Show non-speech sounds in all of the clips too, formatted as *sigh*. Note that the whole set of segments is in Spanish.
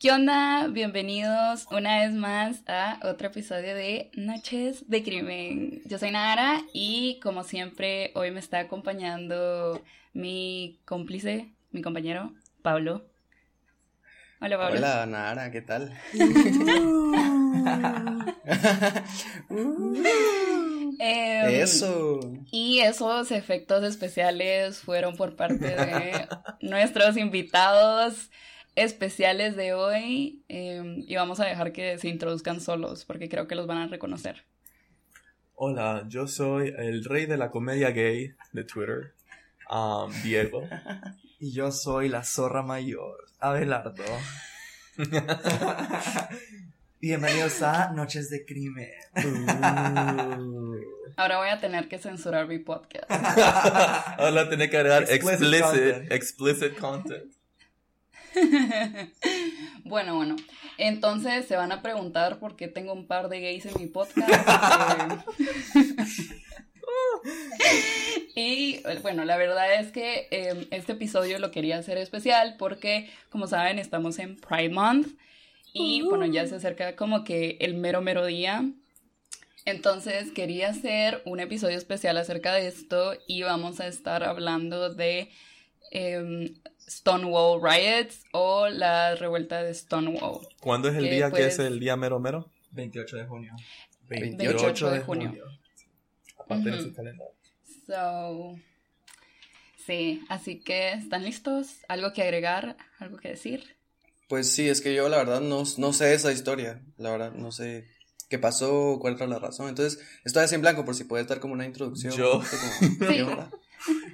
¿Qué onda? Bienvenidos una vez más a otro episodio de Noches de Crimen. Yo soy Nara y como siempre hoy me está acompañando mi cómplice, mi compañero Pablo. Hola Pablo. Hola Nara, ¿qué tal? *laughs* *laughs* Em, Eso. Y esos efectos especiales fueron por parte de nuestros invitados especiales de hoy em, y vamos a dejar que se introduzcan solos porque creo que los van a reconocer. Hola, yo soy el rey de la comedia gay de Twitter, um, Diego. *laughs* Y yo soy la zorra mayor, Abelardo. *laughs* Bienvenidos a Noches de Crimen. Uh. Ahora voy a tener que censurar mi podcast. *laughs* Ahora tiene que agregar Explicit explicit, content. explicit content. *laughs* bueno, bueno. Entonces se van a preguntar por qué tengo un par de gays en mi podcast. Eh, *laughs* y bueno, la verdad es que eh, este episodio lo quería hacer especial porque, como saben, estamos en Pride Month y bueno, ya se acerca como que el mero mero día. Entonces quería hacer un episodio especial acerca de esto y vamos a estar hablando de em, Stonewall Riots o la revuelta de Stonewall. ¿Cuándo es el Que, día que pues, es el día mero mero? 28 de junio. 28 de junio. Aparte de Ujú. su calendario. So, sí, así que ¿están listos? ¿Algo que agregar? ¿Algo que decir? Pues sí, es que yo la verdad no, no sé esa historia. La verdad no sé qué pasó, cuál era la razón. Entonces, estoy así en blanco por si puedes dar como una introducción. Yo- un poquito como, *laughs* ¿qué Sí.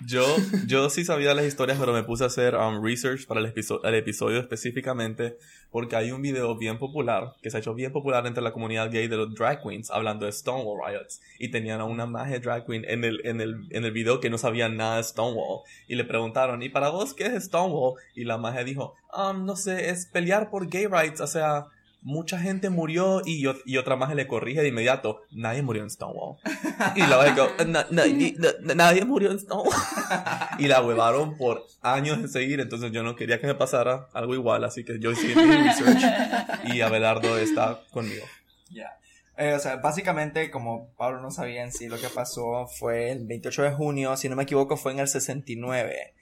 Yo, yo sí sabía las historias, pero me puse a hacer um, research para el episodio específicamente porque hay un video bien popular, que se ha hecho bien popular entre la comunidad gay de los drag queens, hablando de Stonewall Riots. Y tenían a una magia drag queen en el, en, el, en el video que no sabía nada de Stonewall. Y le preguntaron, ¿y para vos qué es Stonewall? Y la magia dijo, um, no sé, es pelear por gay rights, o sea... Mucha gente murió y, yo- y otra magia le corrige de inmediato. Nadie murió en Stonewall. Y la magia dijo, "Na- na- ni- na- nadie murió en Stonewall *laughs* y la huevaron por años de seguir, entonces yo no quería que me pasara algo igual, así que yo hice mi research y Abelardo está conmigo. Ya. Eh, o sea, básicamente, como Pablo no sabía en sí, lo que pasó fue el 28 de junio, si no me equivoco, fue en el 69.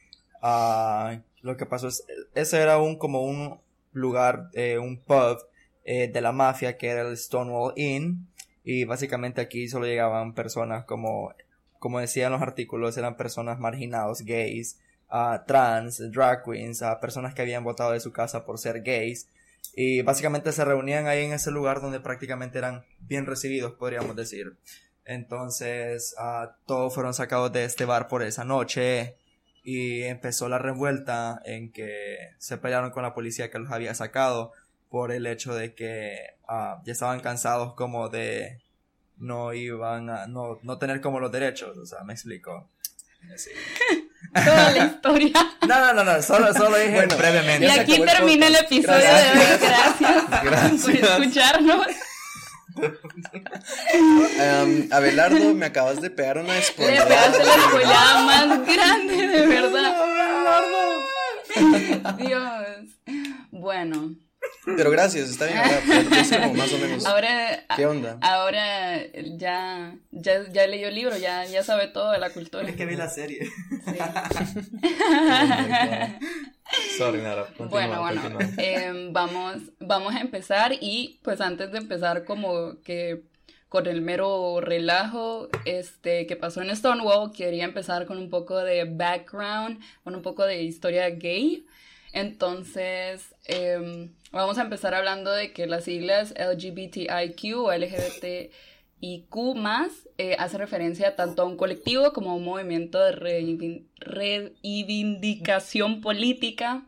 Ah, lo que pasó es, ese era un, como un lugar, eh, un pub eh, de la mafia que era el Stonewall Inn. Y básicamente aquí solo llegaban personas como, como decían los artículos, eran personas marginados, gays, trans, drag queens, personas que habían votado de su casa por ser gays. Y básicamente se reunían ahí en ese lugar donde prácticamente eran bien recibidos, podríamos decir. Entonces, ah, todos fueron sacados de este bar por esa noche y empezó la revuelta en que se pelearon con la policía que los había sacado por el hecho de que ah, ya estaban cansados como de no iban a no, no tener como los derechos, o sea, me explico. Sí. *laughs* Toda la historia. No, no, no, no, solo, solo dije Bueno, brevemente. Y aquí el termina el podcast. episodio de hoy. Gracias, por Gracias. escucharnos. Em, Abelardo, me acabas de pegar una Le spoiler. pegaste la spoileada más grande, de verdad. Dios. Bueno, Pero gracias, está bien. Ahora, como más o menos. ahora, ¿Qué onda? ahora ya, ya, ya leyó el libro, ya, ya sabe todo de la cultura. Es que vi la serie. *laughs* Sorry, Nara. continúa, Bueno, bueno, em, vamos, vamos a empezar y pues antes de empezar como que con el mero relajo este, que pasó en Stonewall, quería empezar con un poco de background, con un poco de historia gay. Entonces, em, vamos a empezar hablando de que las siglas LGBTIQ o LGBTIQ más eh, hace referencia tanto a un colectivo como a un movimiento de reivin- reivindicación política.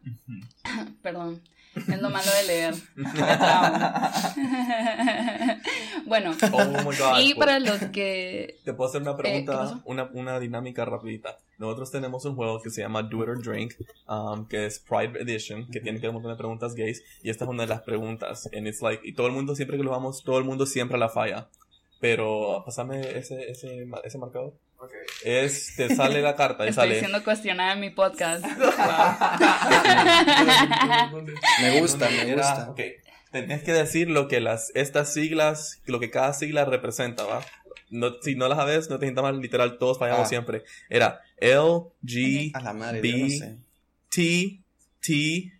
*coughs* Perdón, es lo malo de leer. *laughs* Bueno, Oh my god. y para los que... Te puedo hacer una ¿qué pregunta, pasó? una, una dinámica rapidita. Nosotros tenemos un juego que se llama Do It or Drink, um, que es Pride Edition, que tiene que ver un montón de preguntas gays, y esta es una de las preguntas. And it's like, y todo el mundo, siempre que lo vamos, todo el mundo siempre la falla. Pero, pásame ese, ese, ese marcador. Es, te sale la carta y Estoy sale. siendo cuestionada en mi podcast. *laughs* Me gusta, me Era- gusta. ok. Tenés que decir lo que las, estas siglas, lo que cada sigla representa, ¿va? No, si no las sabes, no te sientas mal, literal, todos fallamos Ah. siempre. Era L, G, A la madre, B, yo no sé. T, T,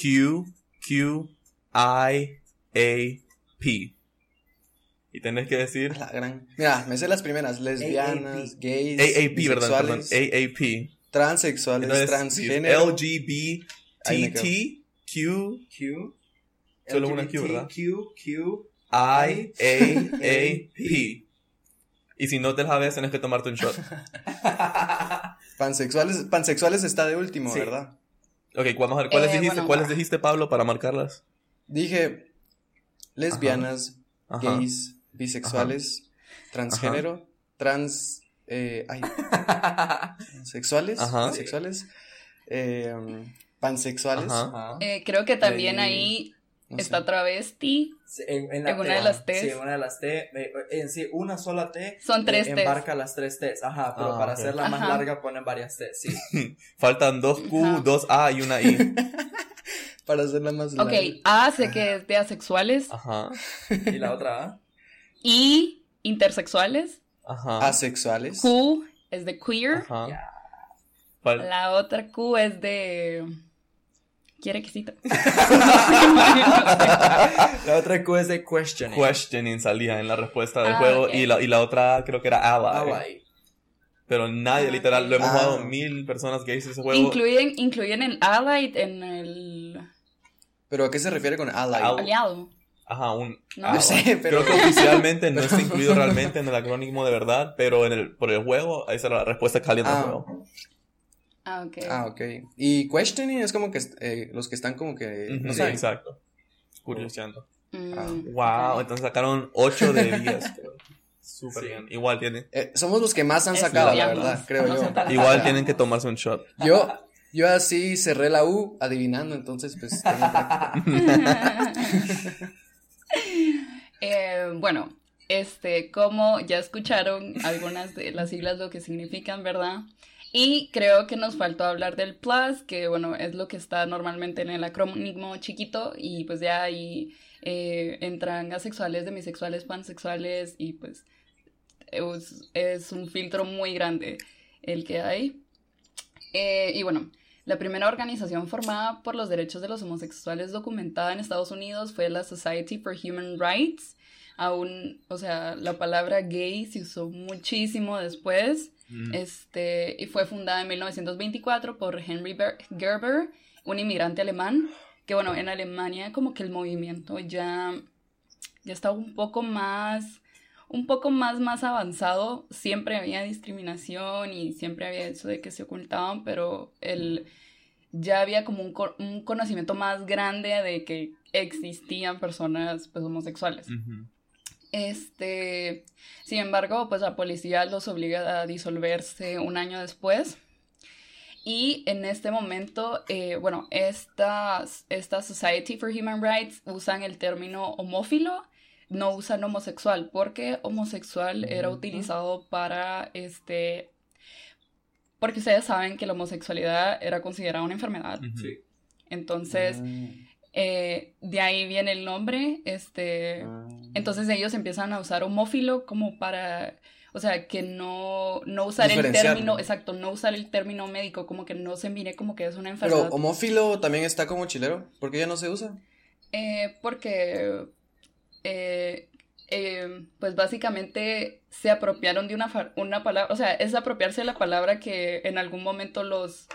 Q, Q, I, A, P. Y tenés que decir A la gran. Mira, me sé las primeras: lesbianas, gays, AAP, ¿verdad? Perdón, bisexuales, AAP. transexuales, Entonces, transgénero. L, G, B, Ahí me T, T, Q, Q. Solo una Q, ¿verdad? Q, Q. I, A, A, P. Y si no te la sabes, tienes que tomarte un shot. *laughs* Pansexuales, pansexuales está de último, Sí. ¿verdad? Ok, vamos a ver, ¿cuáles Eh, dijiste? bueno. ¿Cuáles dijiste, Pablo, para marcarlas? Dije lesbianas, Ajá. gays, bisexuales, transgénero, trans. Eh, ay, sexuales, Ajá. sexuales, eh, pansexuales. Ajá. Ajá. Eh, creo que también ahí no sé. está travesti. Sí, En, en En una de las Ts. Sí, en una de las T. En sí, una sola T. Son tres eh, Ts. Embarca las tres Ts. Ajá, pero Ah, para ok. hacerla más Ajá. larga ponen varias T. Sí. *laughs* Faltan dos Q, Ajá. dos A y una I. *laughs* Para hacerla más Ok, larga. A sé que es de asexuales. Ajá. Y la otra A. Y intersexuales. Ajá. Asexuales. Q es de queer. Ajá. La otra Q es de. ¿Quiere quesito? *laughs* La otra Q es de questioning. Questioning salía en la respuesta del Ah, juego y, la, y la otra creo que era ally. Ally. Pero nadie, Ah, literal, lo hemos ok. jugado Ah. mil personas gays ese juego. incluyen, incluyen el allied en el ¿Pero a qué se refiere con ally? Al- aliado. Ajá, un. No. Yo sé, pero- Creo que oficialmente no está incluido *laughs* realmente en el acrónimo de verdad, pero en el, por el juego, esa era la respuesta cálida del Ah. juego. Ah, ok. Ah, ok. Y questioning es como que eh, los que están como que no sí, saben. exacto. Curioseando. Mm, Ah, Wow, entonces sacaron 8 de 10. *laughs* Súper Sí. bien. Igual tienen, Eh, somos los que más han sacado, la verdad, creo yo. igual tienen que tomarse un shot. Yo, yo así cerré la U adivinando, entonces pues tengo. *laughs* Eh, bueno, este, como ya escucharon algunas de las siglas lo que significan, ¿verdad? Y creo que nos faltó hablar del plus, que bueno, es lo que está normalmente en el acrónimo chiquito, y pues ya ahí eh, entran asexuales, demisexuales, pansexuales, y pues es, un filtro muy grande el que hay. Eh, y bueno, la primera organización formada por los derechos de los homosexuales documentada en Estados Unidos fue la Society for Human Rights. Aún, o sea, la palabra gay se usó muchísimo después. Este, y fue fundada en 1924 por Henry Ber- Gerber, un inmigrante alemán. Que bueno, en Alemania como que el movimiento ya, ya estaba un poco más un poco más más avanzado, siempre había discriminación y siempre había eso de que se ocultaban, pero el, ya había como un, un conocimiento más grande de que existían personas pues, homosexuales. Este, sin embargo, pues la policía los obliga a disolverse un año después. Y en este momento, eh, bueno, esta, esta Society for Human Rights usan el término homófilo, no usan homosexual, porque homosexual era utilizado para, este, porque ustedes saben que la homosexualidad era considerada una enfermedad. Sí. Entonces, Mm, eh, de ahí viene el nombre, este, mm. entonces ellos empiezan a usar homófilo como para, o sea, que no, no usar el término, exacto, no usar el término médico, como que no se mire como que es una Pero enfermedad. homófilo también está como chilero, ¿por qué ya no se usa? Eh, porque, eh, eh, pues básicamente se apropiaron de una, una palabra, o sea, es apropiarse de la palabra que en algún momento los,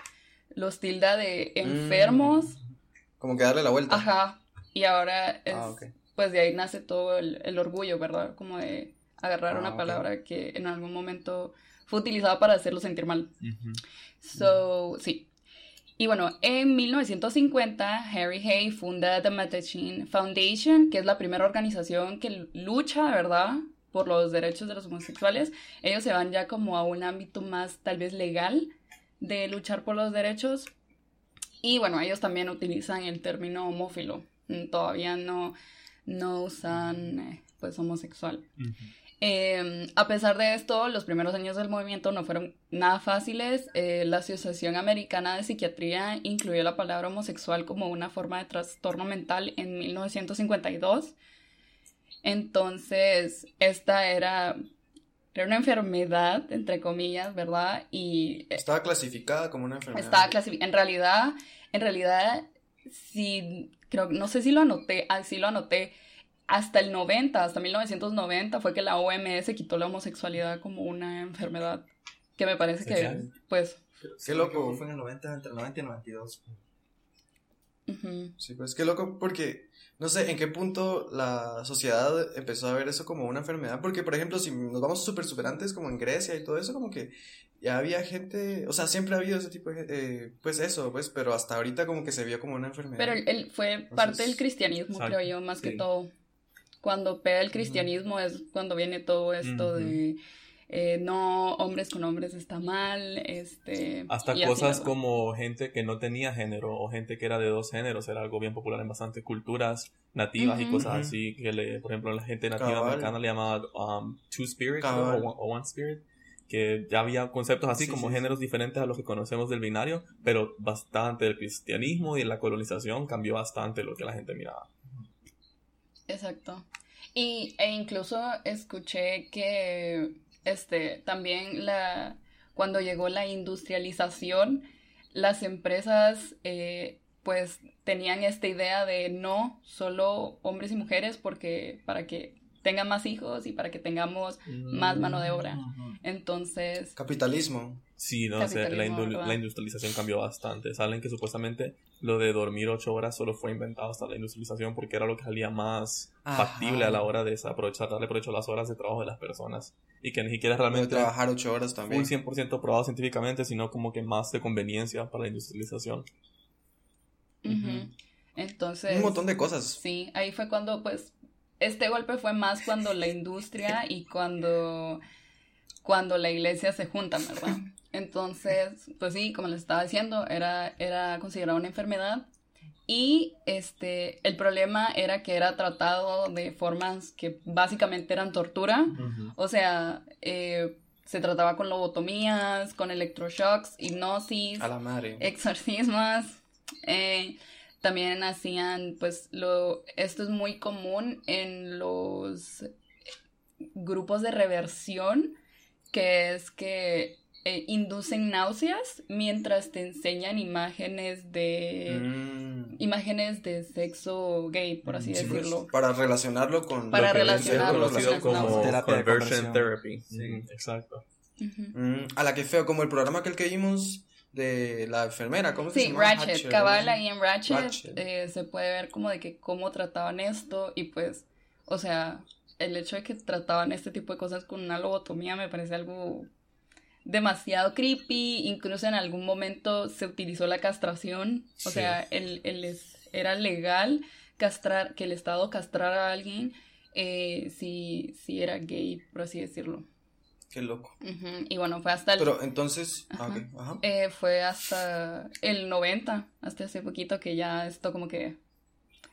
los tilda de enfermos, Mm, Como que darle la vuelta. ajá, y ahora es, Ah, pues de ahí nace todo el, el orgullo, ¿verdad? Como de agarrar Ah, una palabra que en algún momento fue utilizada para hacerlo sentir mal. So, sí. Y bueno, en 1950, Harry Hay funda The Mattachine Foundation, que es la primera organización que lucha, ¿verdad?, por los derechos de los homosexuales. Ellos se van ya como a un ámbito más, tal vez, legal de luchar por los derechos. Y bueno, ellos también utilizan el término homófilo. Mm, Todavía no, no usan, eh, pues, homosexual. Ujú. Eh, a pesar de esto, los primeros años del movimiento no fueron nada fáciles. Eh, la Asociación Americana de Psiquiatría incluyó la palabra homosexual como una forma de trastorno mental en 1952. Entonces, esta era, era una enfermedad, entre comillas, ¿verdad? Y Estaba clasificada como una enfermedad. estaba clasificada. En realidad, en realidad, sí, creo, no sé si lo anoté, ah, sí lo anoté. Hasta el 90, hasta 1990 fue que la OMS quitó la homosexualidad como una enfermedad. Que me parece que, pues, Qué loco. Fue en el 90, entre el 90 y el 92. ujú. Sí, pues qué loco, porque no sé en qué punto la sociedad empezó a ver eso como una enfermedad. Porque, por ejemplo, si nos vamos súper, súper antes, como en Grecia y todo eso, como que ya había gente, o sea, siempre ha habido ese tipo de gente, eh, pues eso, pues, pero hasta ahorita como que se vio como una enfermedad. Pero él, fue Entonces, parte del cristianismo, exacto, creo yo, más que sí. todo. Cuando pega el cristianismo es cuando viene todo esto de eh, no, hombres con hombres está mal, este... Hasta y cosas como gente que no tenía género o gente que era de dos géneros era algo bien popular en bastantes culturas nativas y Ujú. cosas Ujú. así que le, por ejemplo la gente nativa Cabal. americana le llamaba um, two spirit o, one, o one spirit que ya había conceptos así Sí, como sí, sí. géneros diferentes a los que conocemos del binario pero bastante el cristianismo y la colonización cambió bastante lo que la gente miraba Exacto. Y, e incluso escuché que este también la cuando llegó la industrialización, las empresas eh, pues tenían esta idea de no solo hombres y mujeres porque para que tengan más hijos y para que tengamos más mano de obra. Entonces, Capitalismo. Sí, no sé, la, Capitalismo, indu- ¿verdad? la industrialización cambió bastante. Saben que supuestamente lo de dormir ocho horas solo fue inventado hasta la industrialización porque era lo que salía más Ajá. factible a la hora de aprovechar, darle provecho a las horas de trabajo de las personas. Y que ni siquiera realmente trabajar ocho horas también. un 100% probado científicamente, sino como que más de conveniencia para la industrialización. entonces Un montón de cosas. Sí, ahí fue cuando, pues, este golpe fue más cuando la industria y cuando, cuando la iglesia se juntan, ¿verdad? Entonces, pues sí, como les estaba diciendo, era, era considerada una enfermedad y este, el problema era que era tratado de formas que básicamente eran tortura, o sea, eh, se trataba con lobotomías, con electroshocks, hipnosis, A la madre. exorcismos. eh, también hacían, pues, lo, esto es muy común en los grupos de reversión, que es que eh, inducen náuseas mientras te enseñan imágenes de Mm. imágenes de sexo gay, por así Sí, pues, decirlo. para relacionarlo con Para lo que relacionarlo conocido las como. Terapia conversion therapy. Sí. Mm, exacto. Mm, a la que feo, como el programa que el que vimos de la enfermera, ¿cómo se Sí, llama? Ratchet, Hatcher, cabal ahí en Ratchet, Ratchet. eh, se puede ver como de que cómo trataban esto y pues, o sea, el hecho de que trataban este tipo de cosas con una lobotomía me parece algo demasiado creepy, incluso en algún momento se utilizó la castración, o Sí. sea, el, el es- era legal castrar, que el Estado castrara a alguien eh, si, si era gay, por así decirlo. Qué loco. Y bueno, fue hasta el Pero entonces, ah, Ajá. ok, ajá. eh, fue hasta el 90, hasta hace poquito que ya esto como que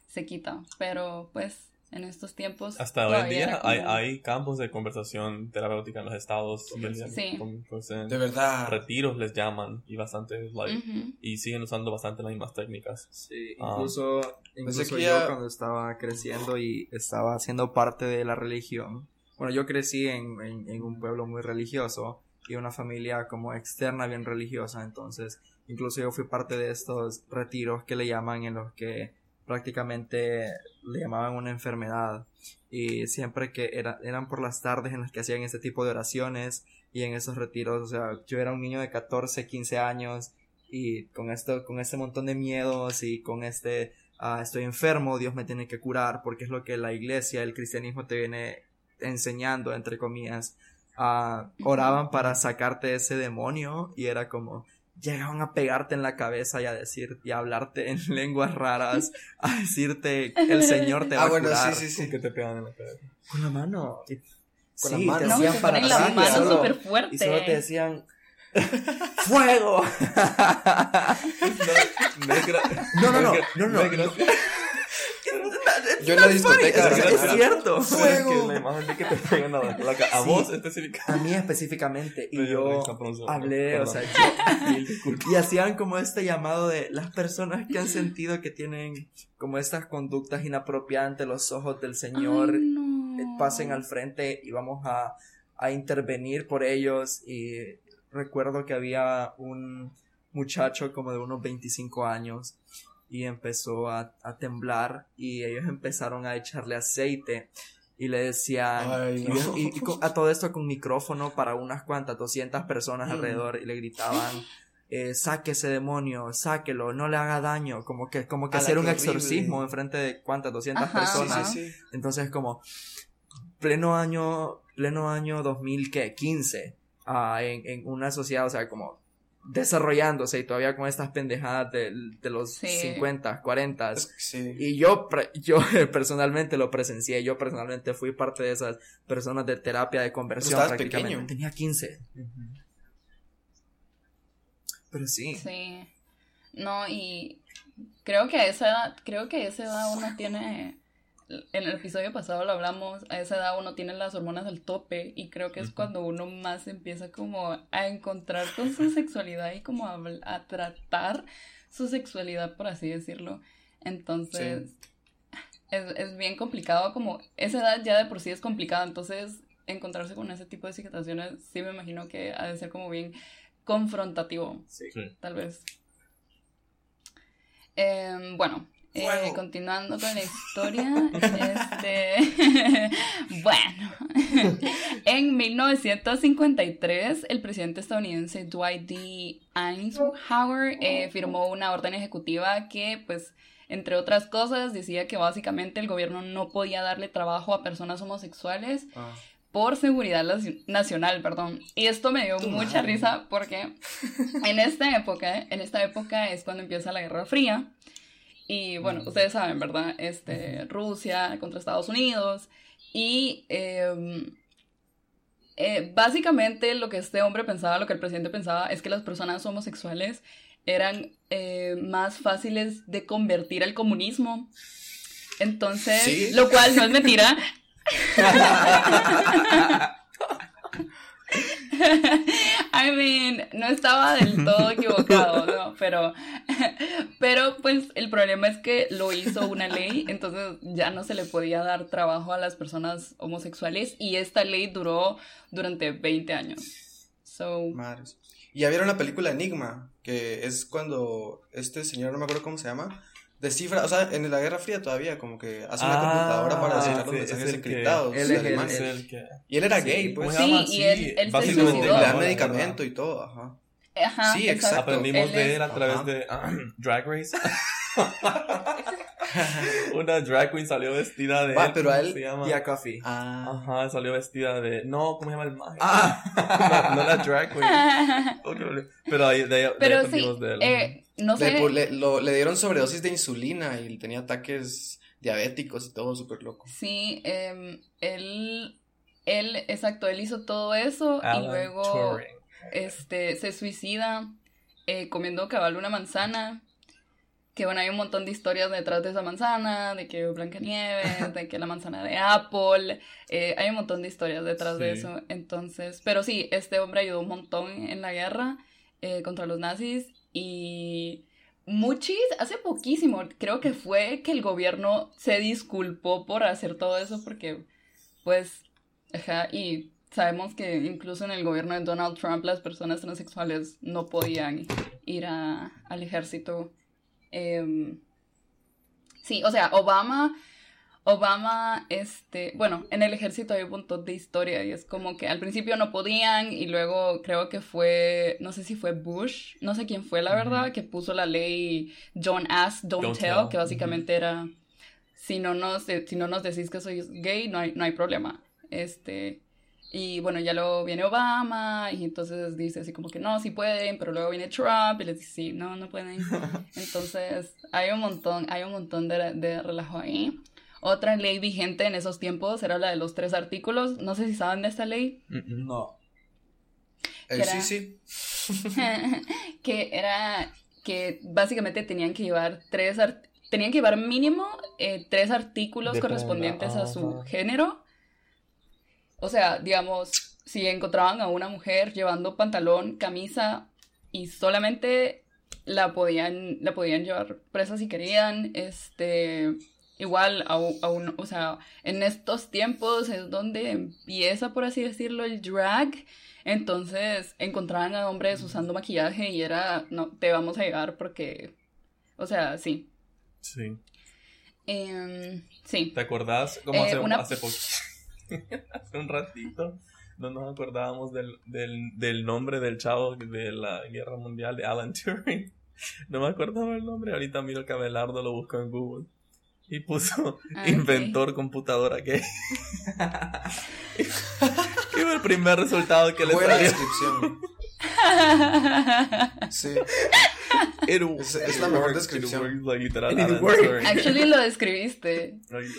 se quita. Pero pues en estos tiempos... Hasta hoy en día hay, campos de conversación terapéutica en los estados. Sí. con- pues, en De verdad. Retiros les llaman y bastante like, y siguen usando bastante las mismas técnicas. Sí, Ah. incluso, yo ya- cuando estaba creciendo y estaba siendo parte de la religión, bueno, yo crecí en, en, un pueblo muy religioso y una familia como externa bien religiosa, entonces incluso yo fui parte de estos retiros que le llaman en los que prácticamente le llamaban una enfermedad. Y siempre que era, eran por las tardes en las que hacían este tipo de oraciones y en esos retiros, o sea, yo era un niño de 14, 15 años y con esto, con este montón de miedos y con este, ah, estoy enfermo, Dios me tiene que curar, porque es lo que la iglesia, el cristianismo te viene enseñando, entre comillas, Ah, oraban para sacarte ese demonio y era como, llegaban a pegarte en la cabeza y a decir, y a hablarte en *laughs* lenguas raras, a decirte, el Señor te va Ah, Ah, bueno, a curar. sí, sí, sí. Que te pegan en la cabeza. Con la mano. Y- Con sí, la mano. te No, hacían se para y manos solo- súper Y solo te fuerte. decían, *laughs* ¡Fuego! *laughs* No, no es gra- No, no, no, es gra- no, no. es gra- yo en la discoteca. Es, es cierto. Fuego. Que la imagen de que te pegan a, la, ca- a Sí. vos específicamente. A mí específicamente. Y yo perdón, hablé, o sea, yo- *laughs* y hacían como este llamado de las personas que han sentido que tienen como estas conductas inapropiadas ante los ojos del Señor, Ay, eh, no. pasen al frente y vamos a, a intervenir por ellos. Y recuerdo que había un muchacho como de unos 25 años y empezó a, a temblar y ellos empezaron a echarle aceite y le decían Ay, y- no. y, y a todo esto con micrófono para unas cuantas 200 personas Mm. alrededor y le gritaban eh, saque ese demonio, sáquelo, no le haga daño, como que, como que hacer un qué exorcismo enfrente de cuántas 200 Ajá, personas. Sí, sí, sí. Entonces como pleno año, pleno año 2015, ah, en, en una sociedad, o sea, como desarrollándose y todavía con estas pendejadas de, de los Sí. 50, 40. Es- sí. Y yo, yo *laughs* personalmente lo presencié, yo personalmente fui parte de esas personas de terapia de conversión prácticamente. pequeño. Tenía 15. Pero sí. Sí. No, y creo que a esa edad, creo que a esa edad uno tiene, en el episodio pasado lo hablamos, a esa edad uno tiene las hormonas al tope y creo que es cuando uno más empieza como a encontrar con su sexualidad y como a, tratar su sexualidad, por así decirlo. Entonces, es, es bien complicado, como esa edad ya de por sí es complicada, entonces encontrarse con ese tipo de situaciones sí me imagino que ha de ser como bien confrontativo Sí. Sí. tal vez. Em, bueno, eh, continuando con la historia, *laughs* este, *laughs* bueno, *laughs* en 1953 el presidente estadounidense Dwight D. Eisenhower eh, firmó una orden ejecutiva que, pues, entre otras cosas, decía que básicamente el gobierno no podía darle trabajo a personas homosexuales Ah. por seguridad naci- nacional, perdón. Y esto me dio mucha risa porque en esta época, en esta época es cuando empieza la Guerra Fría. Y bueno, ustedes saben, ¿verdad? Este, Rusia contra Estados Unidos. Y em, eh, básicamente lo que este hombre pensaba, lo que el presidente pensaba, es que las personas homosexuales eran eh, más fáciles de convertir al comunismo. Entonces, Sí. lo cual no es mentira. *laughs* *laughs* *laughs* I mean, no estaba del todo *laughs* equivocado, ¿no? Pero, *laughs* pero pues el problema es que lo hizo una ley, entonces ya no se le podía dar trabajo a las personas homosexuales y esta ley duró durante 20 años. So, Madres. Y ya vieron la película Enigma, que es cuando este señor, no me acuerdo cómo se llama, descifra, o sea, en la Guerra Fría todavía, como que hace una Ah, computadora para descifrar los mensajes es el que- encriptados él de es el- Alemania. Es el que... Y él era Sí, gay, pues. Sí, y él- básicamente. Le dan medicamento y todo, ajá. ajá, Sí, exacto. Aprendimos Él de es- él a través Ajá. de *clears throat* Drag Race. *laughs* Una drag queen salió vestida de. Ah, pero a él- ¿cómo se llama? Tia Coffee. Ah. Ajá, salió vestida de. No, ¿cómo se llama el mago? Ah. *laughs* no, no la drag queen. *laughs* Pero ahí, de, de ahí Pero sí, aprendimos de él. eh, no Le, sé. le- lo- le dieron sobredosis de insulina y tenía ataques diabéticos y todo súper loco. Sí, em, él, él, exacto, él hizo todo eso y luego Turing. este, se suicida eh, comiendo cabal una manzana. Que bueno, hay un montón de historias detrás de esa manzana, de que Blancanieves, de que la manzana de Apple, eh, hay un montón de historias detrás de eso. Entonces, pero sí, este hombre ayudó un montón en la guerra eh, contra los nazis y muchis, hace poquísimo, creo que fue que el gobierno se disculpó por hacer todo eso porque, pues, ajá, y sabemos que incluso en el gobierno de Donald Trump las personas transexuales no podían ir a- al ejército. Em, sí, o sea, Obama, Obama, este, bueno, en el ejército hay un montón de historia y es como que al principio no podían y luego creo que fue, no sé si fue Bush, no sé quién fue la verdad, que puso la ley Don't Ask, Don't, Don't tell, tell, que básicamente era, si no nos, si no nos decís que soy gay, no hay, no hay problema. Este, y bueno, ya luego viene Obama y entonces dice así como que no, sí pueden, pero luego viene Trump y les dice sí, no, no pueden. *laughs* Entonces hay un montón, hay un montón de, de relajo ahí. Otra ley vigente en esos tiempos era la de los tres artículos. No sé si saben de esta ley. No. Eh, ¿Qué sí, sí. *laughs* que era que básicamente tenían que llevar tres art- tenían que llevar mínimo eh, tres artículos correspondientes a su ajá. género. O sea, digamos, si encontraban a una mujer llevando pantalón, camisa y solamente la podían, la podían llevar presa si querían, este, igual a, u- a un- o sea, en estos tiempos es donde empieza, por así decirlo, el drag. Entonces encontraban a hombres usando maquillaje y era, no, te vamos a llevar porque, o sea, sí. Sí. Em, sí. ¿Te acordás como Eh, hace, una- hace poco? *laughs* hace un ratito no nos acordábamos del, del, del nombre del chavo de la guerra mundial de Alan *laughs* Turing. No me acordaba el nombre, ahorita miro que Abelardo lo buscó en Google. Y puso Ah, inventor computadora gay. *laughs* ¿Qué fue el primer resultado que le Buena salió? descripción. Sí. It- Es- es la mejor descripción. works, like, literal, It Alan worked. Actually lo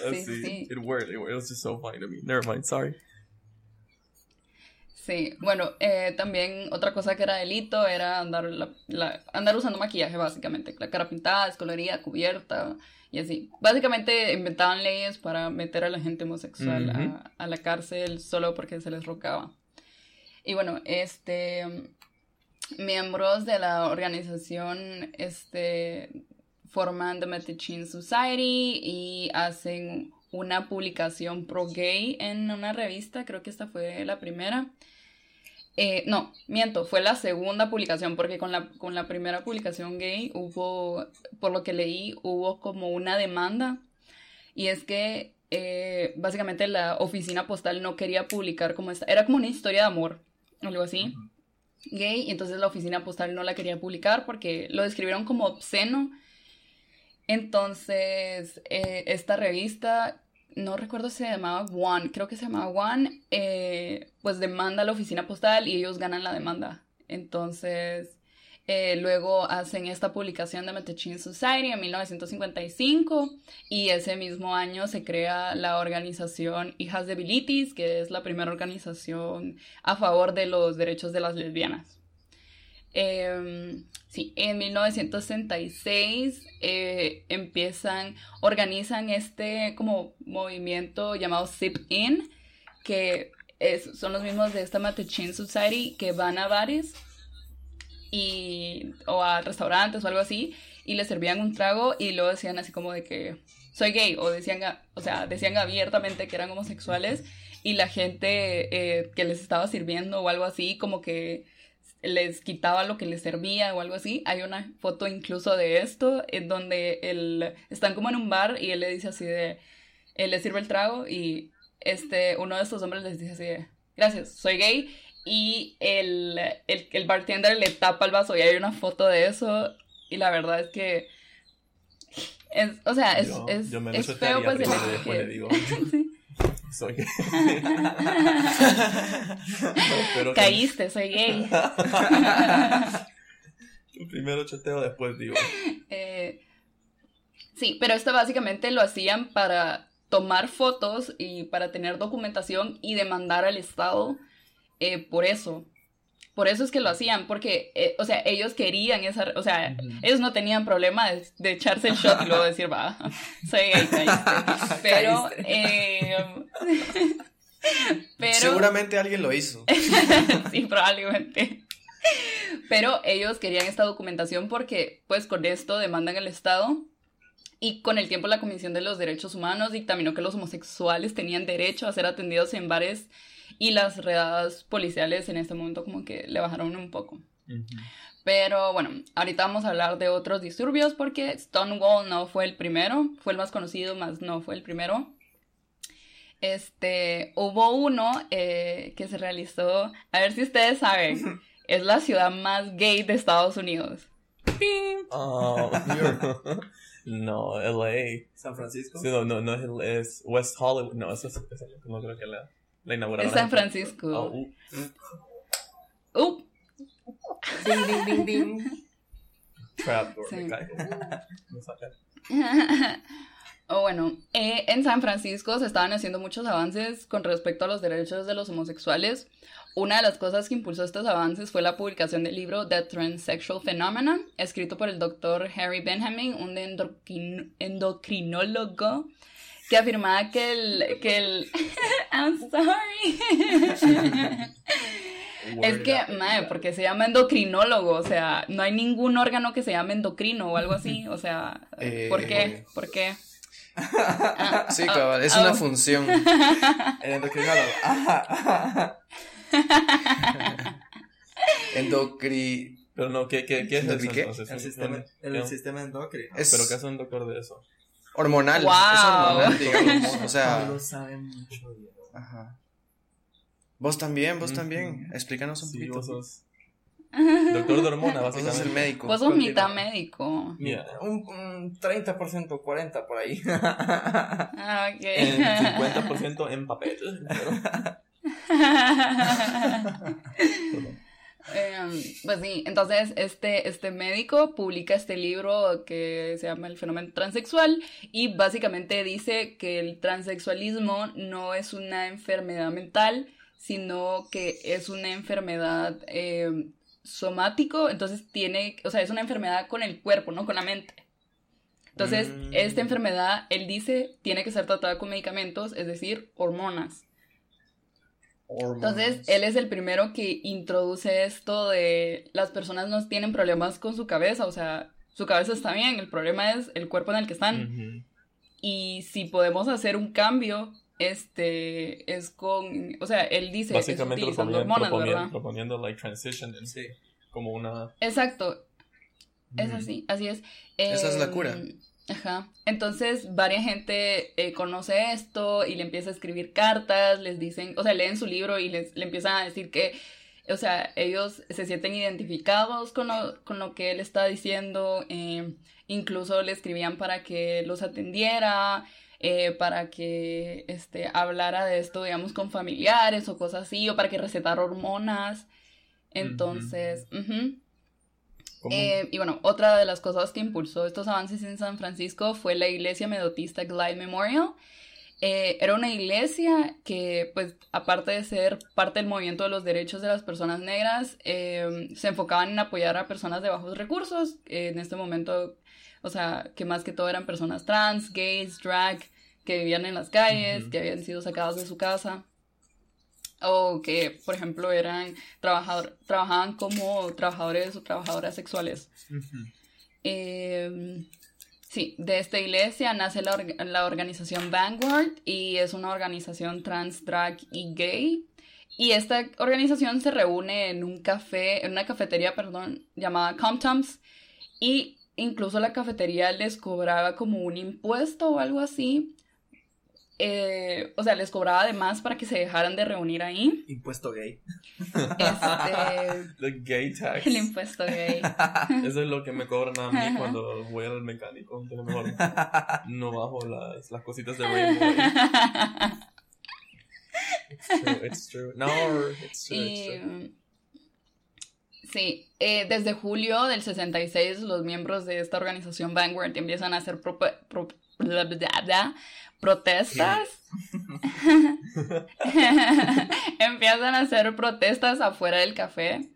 uh, Sí, sí, sí. It worked. It, worked. It was just so funny to me. Never mind, sorry. Sí, bueno, eh, también otra cosa que era delito era andar, la- la- andar usando maquillaje, básicamente. La cara pintada, descolorida, cubierta y así. Básicamente inventaban leyes para meter a la gente homosexual Ujú. a, a la cárcel solo porque se les rocaba. Y bueno, este. Miembros de la organización este, forman The Metachin Society y hacen una publicación pro gay en una revista, creo que esta fue la primera. Eh, no, miento, fue la segunda publicación, porque con la, con la primera publicación gay hubo, por lo que leí, hubo como una demanda. Y es que eh, básicamente la oficina postal no quería publicar como esta, era como una historia de amor, algo así, gay, y entonces la oficina postal no la quería publicar porque lo describieron como obsceno. Entonces, eh, esta revista no recuerdo si se llamaba One, creo que se llamaba One, eh, pues demanda a la oficina postal y ellos ganan la demanda. Entonces, eh, luego hacen esta publicación de Metachin Society en 1955 y ese mismo año se crea la organización Hijas de Bilitis, que es la primera organización a favor de los derechos de las lesbianas. Eh, sí, en 1966 eh, empiezan, organizan este como movimiento llamado Zip In, que es- son los mismos de esta Matechin Society que van a bares y, o a restaurantes o algo así y les servían un trago y luego decían así como de que soy gay o decían, o sea, decían abiertamente que eran homosexuales y la gente eh, que les estaba sirviendo o algo así como que les quitaba lo que les servía o algo así. Hay una foto incluso de esto en donde él, están como en un bar y él le dice así de, él le sirve el trago y este, uno de estos hombres les dice así de, gracias, soy gay. Y el, el, el bartender le tapa el vaso y hay una foto de eso y la verdad es que... Es, o sea, es, yo, es, yo me es feo pues el hecho que- le digo, *laughs* Sí. Soy gay. *laughs* Caíste, soy gay. *laughs* Primero chateo, después digo. Eh, sí, pero esto básicamente lo hacían para tomar fotos y para tener documentación y demandar al Estado eh, por eso. Por eso es que lo hacían, porque, eh, o sea, ellos querían esa, o sea, ellos no tenían problema de, de echarse el shot y luego decir, va, *laughs* soy gay, caíste. *laughs* Pero, Caíste. eh, *laughs* pero, Seguramente alguien lo hizo. sí, probablemente. Pero ellos querían esta documentación porque, pues, con esto demandan al Estado y con el tiempo la Comisión de los Derechos Humanos dictaminó que los homosexuales tenían derecho a ser atendidos en bares y las redadas policiales en este momento como que le bajaron un poco. Pero bueno, ahorita vamos a hablar de otros disturbios porque Stonewall no fue el primero, fue el más conocido, más no fue el primero. Este, hubo uno eh, que se realizó, a ver si ustedes saben, *laughs* es la ciudad más gay de Estados Unidos. Oh, no, LA. San Francisco. Sí, no, no, no es, es West Hollywood. No, eso es, eso no creo que la, la San. Francisco. Oh, uh, Uh, Ding, ding, ding, ding. Sí. me cae. Me saca. Oh, bueno, eh, en San Francisco se estaban haciendo muchos avances con respecto a los derechos de los homosexuales. Una de las cosas que impulsó estos avances fue la publicación del libro The Transsexual Phenomenon, escrito por el doctor Harry Benjamin, un endocrin- endocrinólogo, que afirmaba que el... Que el *laughs* I'm sorry. *laughs* es que, mae, porque se llama endocrinólogo, o sea, no hay ningún órgano que se llame endocrino o algo así, o sea, ¿por Eh, qué? ¿Por qué? Ah, *laughs* Sí, ah, cabal, es ah, una función. El endocrinólogo. Ajá. Endocri... Pero no, ¿qué, qué, qué es. El sistema, el ¿Qué- sistema endocrino. Es ¿Pero qué hace un doctor de eso? Hormonal. Wow. Es hormonal, digamos. *laughs* O sea... Pablo sabe mucho, Diego. Ajá. Vos también, vos Ujú. también. Explícanos un Sí, poquito. vos sos *laughs* doctor de hormona, Vos sos el básicamente. médico. Vos sos mitad médico. Yeah. Un, un 30%, 40% por ahí. *laughs* Ah, ok. En 50% en papel. pero- Em, pues sí, entonces este, este médico publica este libro que se llama El fenómeno transexual y básicamente dice que el transexualismo no es una enfermedad mental, sino que es una enfermedad em, somático, entonces tiene, o sea, es una enfermedad con el cuerpo, no con la mente. Entonces, Mm. esta enfermedad, él dice, tiene que ser tratada con medicamentos, es decir, hormonas. Entonces, él es el primero que introduce esto de las personas no tienen problemas con su cabeza, o sea, su cabeza está bien, el problema es el cuerpo en el que están. Y si podemos hacer un cambio, este, es con, o sea, él dice, es Básicamente utilizando proponiendo, hormonas, proponiendo, ¿verdad? proponiendo like transition en- Sí. como una... Exacto, es así, así es. Esa es la Em, cura. Ajá. Entonces, varias gente eh, conoce esto y le empieza a escribir cartas, les dicen, o sea, leen su libro y les, le empiezan a decir que, o sea, ellos se sienten identificados con lo, con lo que él está diciendo, eh, incluso le escribían para que los atendiera, eh, para que este, hablara de esto, digamos, con familiares o cosas así, o para que recetara hormonas. Entonces, ujú. como- Eh, y bueno, otra de las cosas que impulsó estos avances en San Francisco fue la iglesia metodista Glide Memorial. Eh, era una iglesia que, pues, aparte de ser parte del movimiento de los derechos de las personas negras, eh, se enfocaban en apoyar a personas de bajos recursos. Eh, en este momento, o sea, que más que todo eran personas trans, gays, drag, que vivían en las calles, que habían sido sacadas de su casa o que, por ejemplo, eran trabajador, trabajaban como trabajadores o trabajadoras sexuales. Eh, sí, de esta iglesia nace la, la organización Vanguard y es una organización trans, drag y gay. Y esta organización se reúne en un café, en una cafetería, perdón, llamada Comptoms. Y incluso la cafetería les cobraba como un impuesto o algo así. Eh, o sea, les cobraba además para que se dejaran de reunir ahí. Impuesto gay. Este, *laughs* The gay tax. el impuesto gay. *laughs* Eso es lo que me cobran a mí cuando voy al mecánico. Entonces mejor no bajo las, las cositas de Rainbow. It's true, it's true. No, it's true, it's Y, true. sí, eh, desde julio del 66 los miembros de esta organización Vanguard empiezan a hacer propo- pro- bla, bla, protestas. *laughs* empiezan a hacer protestas afuera del café.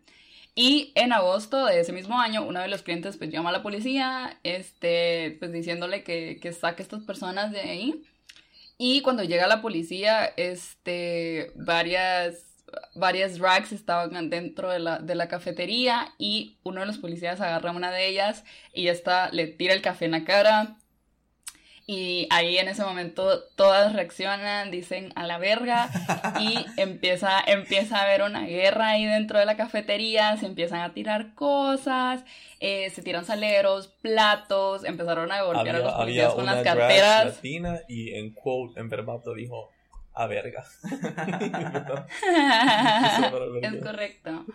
Y en agosto de ese mismo año, uno de los clientes pues llama a la policía, este, pues diciéndole que, que saque a estas personas de ahí. Y cuando llega la policía, este, varias, varias drags estaban dentro de la, de la cafetería y uno de los policías agarra a una de ellas y esta le tira el café en la cara. Y ahí en ese momento todas reaccionan, dicen a la verga *laughs* y empieza, empieza a haber una guerra ahí dentro de la cafetería, se empiezan a tirar cosas, eh, se tiran saleros, platos, empezaron a golpear a los policías con las carteras. latina y en quote, en verbato dijo a verga. *laughs* *laughs* es correcto.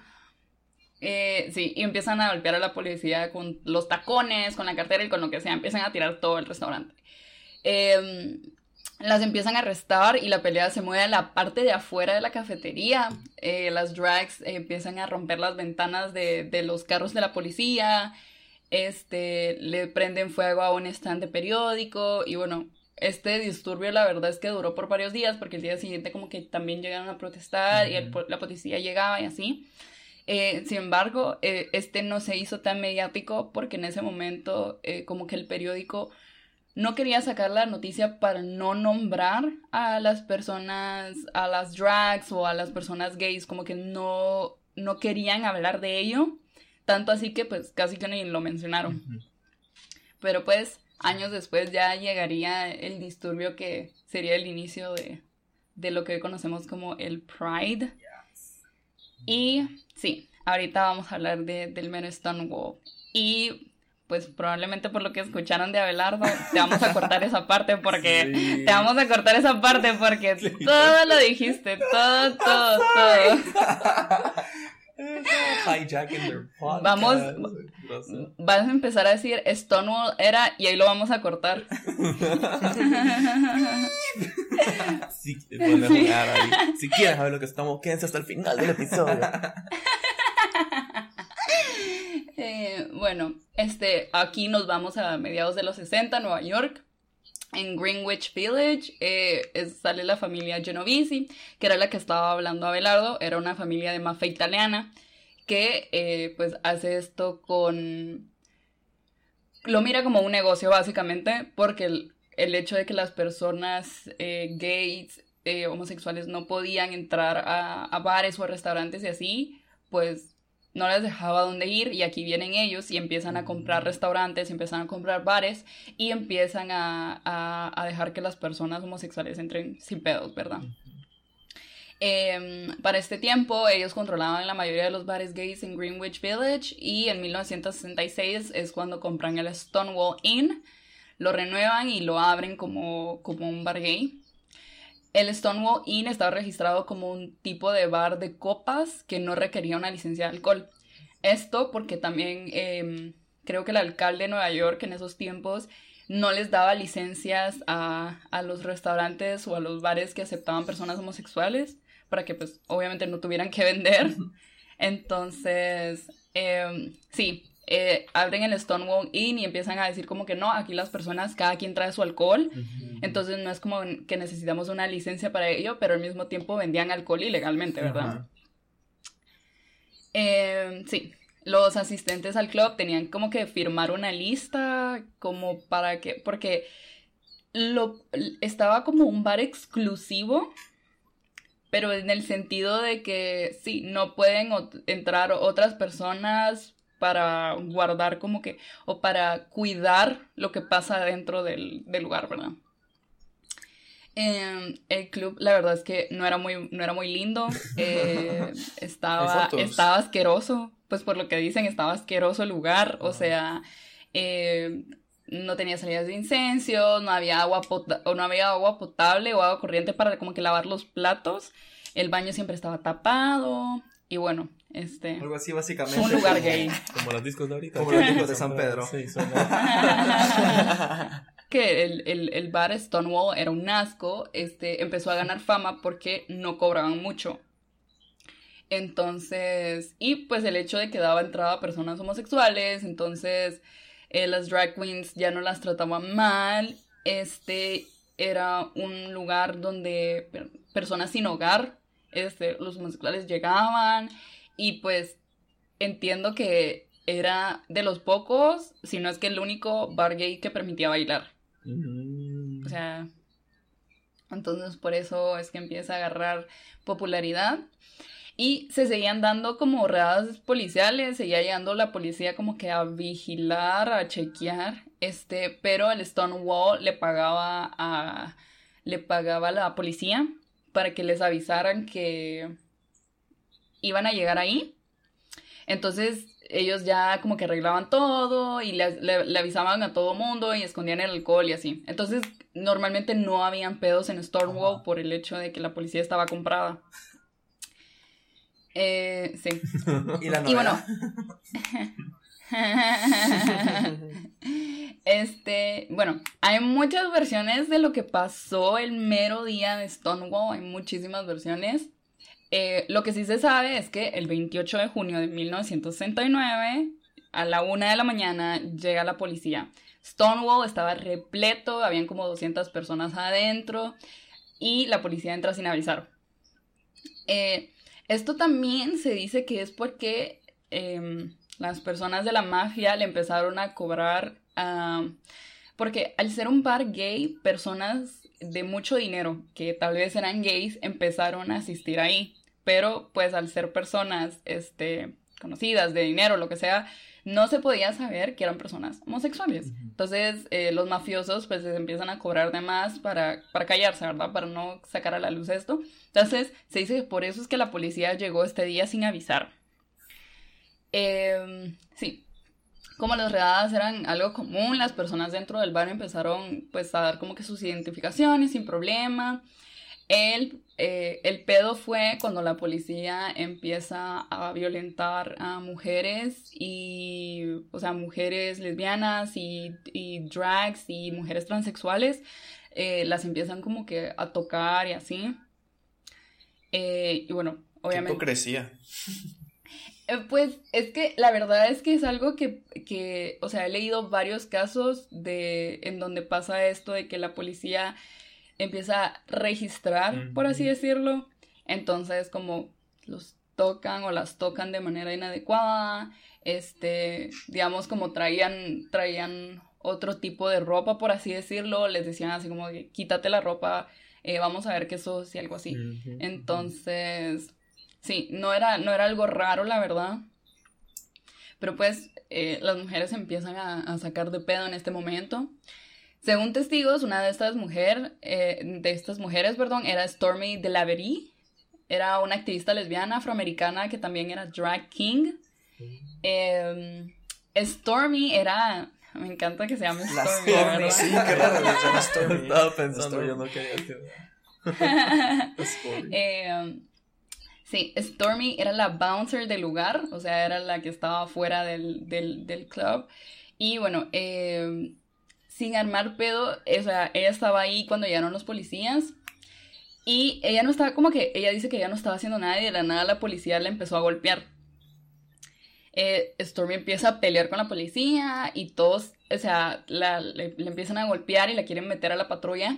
Eh, sí, y empiezan a golpear a la policía con los tacones, con la cartera y con lo que sea. Empiezan a tirar todo el restaurante. Eh, las empiezan a arrestar y la pelea se mueve a la parte de afuera de la cafetería. Eh, las drags empiezan a romper las ventanas de, de los carros de la policía. Este, le prenden fuego a un stand de periódico y bueno, este disturbio la verdad es que duró por varios días porque el día siguiente como que también llegaron a protestar y el la policía llegaba y así. Eh, sin embargo, eh, este no se hizo tan mediático porque en ese momento como que el periódico no quería sacar la noticia para no nombrar a las personas, a las drags o a las personas gays, como que no, no querían hablar de ello, tanto así que pues casi que ni lo mencionaron. Pero pues años después ya llegaría el disturbio que sería el inicio de, de lo que hoy conocemos como el Pride. Y sí, ahorita vamos a hablar de, del mero Stonewall. Y pues probablemente por lo que escucharon de Abelardo, te vamos a cortar esa parte porque Sí. te vamos a cortar esa parte porque todo lo dijiste, todo, todo, todo. *laughs* Their. Vamos-. Vas a empezar a decir Stonewall era y ahí lo vamos a cortar. *laughs* Sí, jugar ahí. Si quieren saber lo que estamos, quédense hasta el final del episodio. *laughs* Eh, bueno, este, aquí nos vamos a mediados de los 60, Nueva York. En Greenwich Village eh, es- sale la familia Genovese, que era la que estaba hablando Abelardo. Era una familia de mafia italiana que eh, pues hace esto con... Lo mira como un negocio básicamente porque el, hecho de que las personas eh, gays, homosexuales no podían entrar a, a bares o a restaurantes y así, pues no les dejaba dónde ir y aquí vienen ellos y empiezan a comprar restaurantes, empiezan a comprar bares y empiezan a, a- a dejar que las personas homosexuales entren sin pedos, ¿verdad? Em, para este tiempo ellos controlaban la mayoría de los bares gays en Greenwich Village y en 1966 es cuando compran el Stonewall Inn, lo renuevan y lo abren como, como un bar gay. El Stonewall Inn estaba registrado como un tipo de bar de copas que no requería una licencia de alcohol. Esto porque también em, creo que el alcalde de Nueva York en esos tiempos no les daba licencias a, a los restaurantes o a los bares que aceptaban personas homosexuales para que pues obviamente no tuvieran que vender. Entonces, em, sí, eh, abren el Stonewall Inn y empiezan a decir como que no, aquí las personas, cada quien trae su alcohol. Entonces no es como que necesitamos una licencia para ello, pero al mismo tiempo vendían alcohol ilegalmente, ¿verdad? Eh, sí, los asistentes al club tenían como que firmar una lista, como para que, porque lo, estaba como un bar exclusivo, pero en el sentido de que sí, no pueden ot- entrar otras personas para guardar como que, o para cuidar lo que pasa dentro del, del lugar, ¿verdad? Eh, el club, la verdad es que no era muy, no era muy lindo. *laughs* eh, estaba, estaba asqueroso. Pues por lo que dicen, estaba asqueroso el lugar. O sea, eh, no tenía salidas de incencio, no había agua pota- o no había agua potable o agua corriente para como que lavar los platos. El baño siempre estaba tapado. Y bueno, este. Algo así básicamente. Un lugar gay. *laughs* Como los discos de ahorita. Como los discos de San Pedro. Sí, son- *laughs* que el, el, el bar Stonewall era un asco, este, empezó a ganar fama porque no cobraban mucho. Entonces, y pues el hecho de que daba entrada a personas homosexuales, entonces eh, las drag queens ya no las trataban mal, este era un lugar donde per- personas sin hogar, este, los homosexuales llegaban y pues entiendo que era de los pocos, si no es que el único bar gay que permitía bailar. Mm. O sea, entonces por eso es que empieza a agarrar popularidad. Y se seguían dando como redadas policiales, seguía llegando la policía como que a vigilar, a chequear, este, pero el Stonewall le pagaba a, le pagaba a la policía para que les avisaran que iban a llegar ahí. Entonces ellos ya como que arreglaban todo y le, le- le avisaban a todo mundo y escondían el alcohol y así. Entonces normalmente no habían pedos en Stonewall Ajá. por el hecho de que la policía estaba comprada. Eh, sí. *laughs* Y la Y bueno. *laughs* *laughs* Este, bueno, hay muchas versiones de lo que pasó el mero día de Stonewall, hay muchísimas versiones. Eh, lo que sí se sabe es que el 28 de junio de 1969, a la una de la mañana, llega la policía. Stonewall estaba repleto, habían como 200 personas adentro y la policía entra sin avisar. Eh, esto también se dice que es porque em, las personas de la mafia le empezaron a cobrar, porque al ser un bar gay, personas de mucho dinero, que tal vez eran gays, empezaron a asistir ahí. Pero pues al ser personas este, conocidas, de dinero, lo que sea, no se podía saber que eran personas homosexuales. Entonces, eh, los mafiosos pues les empiezan a cobrar de más para, para callarse, ¿verdad? Para no sacar a la luz esto. Entonces, se dice que por eso es que la policía llegó este día sin avisar. Em, sí. Como las redadas eran algo común, las personas dentro del bar empezaron pues a dar como que sus identificaciones sin problema. El, eh, el pedo fue cuando la policía empieza a violentar a mujeres y, o sea, mujeres lesbianas y, y drags y mujeres transexuales, eh, las empiezan como que a tocar y así. Eh, y bueno, obviamente... hipocresía. Pues es que la verdad es que es algo que, que, o sea, he leído varios casos de en donde pasa esto de que la policía empieza a registrar, por así decirlo. Entonces, como los tocan o las tocan de manera inadecuada, este, digamos, como traían, traían otro tipo de ropa, por así decirlo, les decían así como quítate la ropa, eh, vamos a ver qué sos y algo así. Entonces, sí, no era, no era algo raro, la verdad. Pero pues eh, las mujeres empiezan a, a, sacar de pedo en este momento. Según testigos, una de estas, mujer, eh, de estas mujeres perdón, era Stormy DeLaverie. Era una activista lesbiana afroamericana que también era drag king. Em, Stormy era... Me encanta que se llame Stormy. Stormy sí, qué raro que se llama Stormy. *laughs* Estaba pensando, yo no quería decir. *laughs* eh, sí, Stormy era la bouncer del lugar, o sea, era la que estaba fuera del, del, del club. Y bueno, eh, sin armar pedo, o sea, ella estaba ahí cuando llegaron los policías y ella no estaba, como que ella dice que ella no estaba haciendo nada y de la nada la policía la empezó a golpear. Eh, Stormy empieza a pelear con la policía y todos, o sea, la, le, empiezan a golpear y la quieren meter a la patrulla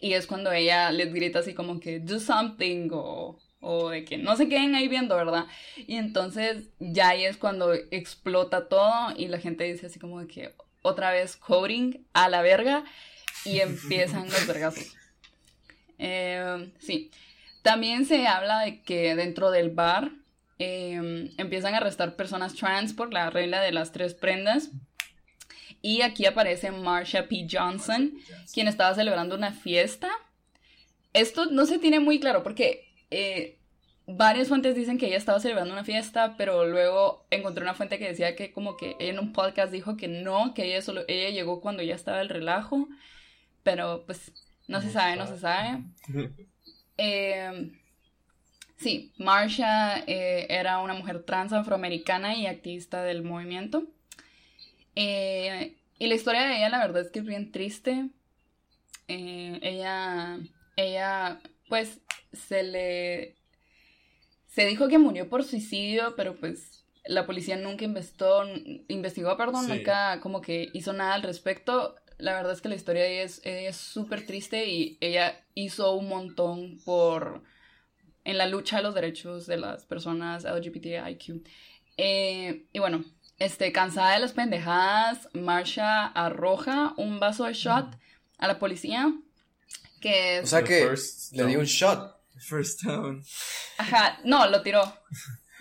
y es cuando ella les grita así como que do something o, o de que no se queden ahí viendo, ¿verdad? Y entonces ya ahí es cuando explota todo y la gente dice así como de que, otra vez coding a la verga y empiezan los vergazos. Eh, sí. También se habla de que dentro del bar eh, empiezan a arrestar personas trans por la regla de las tres prendas. Y aquí aparece Marsha P. Johnson, quien estaba celebrando una fiesta. Esto no se tiene muy claro porque eh, varias fuentes dicen que ella estaba celebrando una fiesta, pero luego encontré una fuente que decía que como que ella en un podcast dijo que no, que ella solo ella llegó cuando ya estaba el relajo, pero pues no, se sabe, no se sabe. Eh, sí, Marsha eh, era una mujer trans afroamericana y activista del movimiento. Eh, y la historia de ella, la verdad es que es bien triste. ella, ella, pues, se le se dijo que murió por suicidio, pero pues la policía nunca investigó, investigó perdón, sí. nunca como que hizo nada al respecto. La verdad es que la historia de ella es súper triste y ella hizo un montón por en la lucha de los derechos de las personas LGBTIQ. Eh, y bueno, este, cansada de las pendejadas, Marsha arroja un vaso de shot a la policía. Que o sea que le dio un shot. First down. Ajá, no, lo tiró.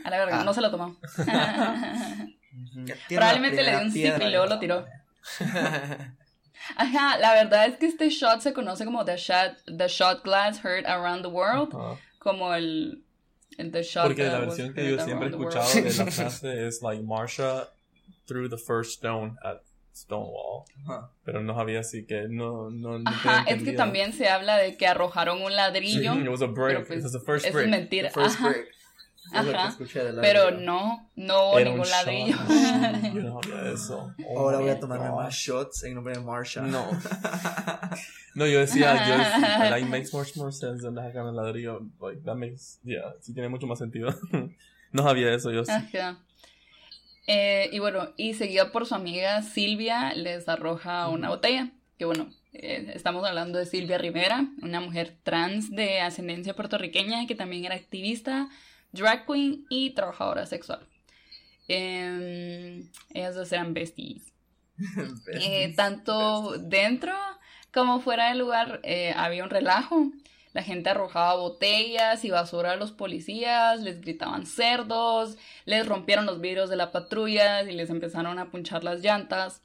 A la verga, ah. no se lo tomó. *laughs* Probablemente le dio un sip y luego lo tiró. *laughs* Ajá, la verdad es que este shot se conoce como the shot, the shot glass heard around the world. Uh -huh. Como el, el the shot Porque la versión que yo siempre he escuchado de la *laughs* frase es like Marsha threw the first stone at Stonewall. Ajá. Pero no sabía así que no no, no Ajá, es que también se habla de que arrojaron un ladrillo. Sí, it was a break. Pues, it was the first es break. mentira. The first Ajá. break. Ajá. Pero no, no hubo Era ningún un ladrillo. shot. *laughs* Yo no sabía eso. Oh Ahora voy a tomarme God. más shots en nombre de Marsha. No. *laughs* No, yo decía, yo decía, *laughs* like makes much more sense than dejar el ladrillo. Like, that makes, yeah, sí tiene mucho más sentido. no sabía eso, yo sí. Ajá. Eh, y bueno, y seguida por su amiga Silvia, les arroja una botella. Que bueno, eh, estamos hablando de Silvia Rivera, una mujer trans de ascendencia puertorriqueña que también era activista, drag queen y trabajadora sexual. Em, ellas dos eran besties. *laughs* Eh, tanto dentro como fuera del lugar había un relajo. La gente arrojaba botellas y basura a los policías, les gritaban cerdos, les rompieron los vidrios de la patrulla y les empezaron a punchar las llantas.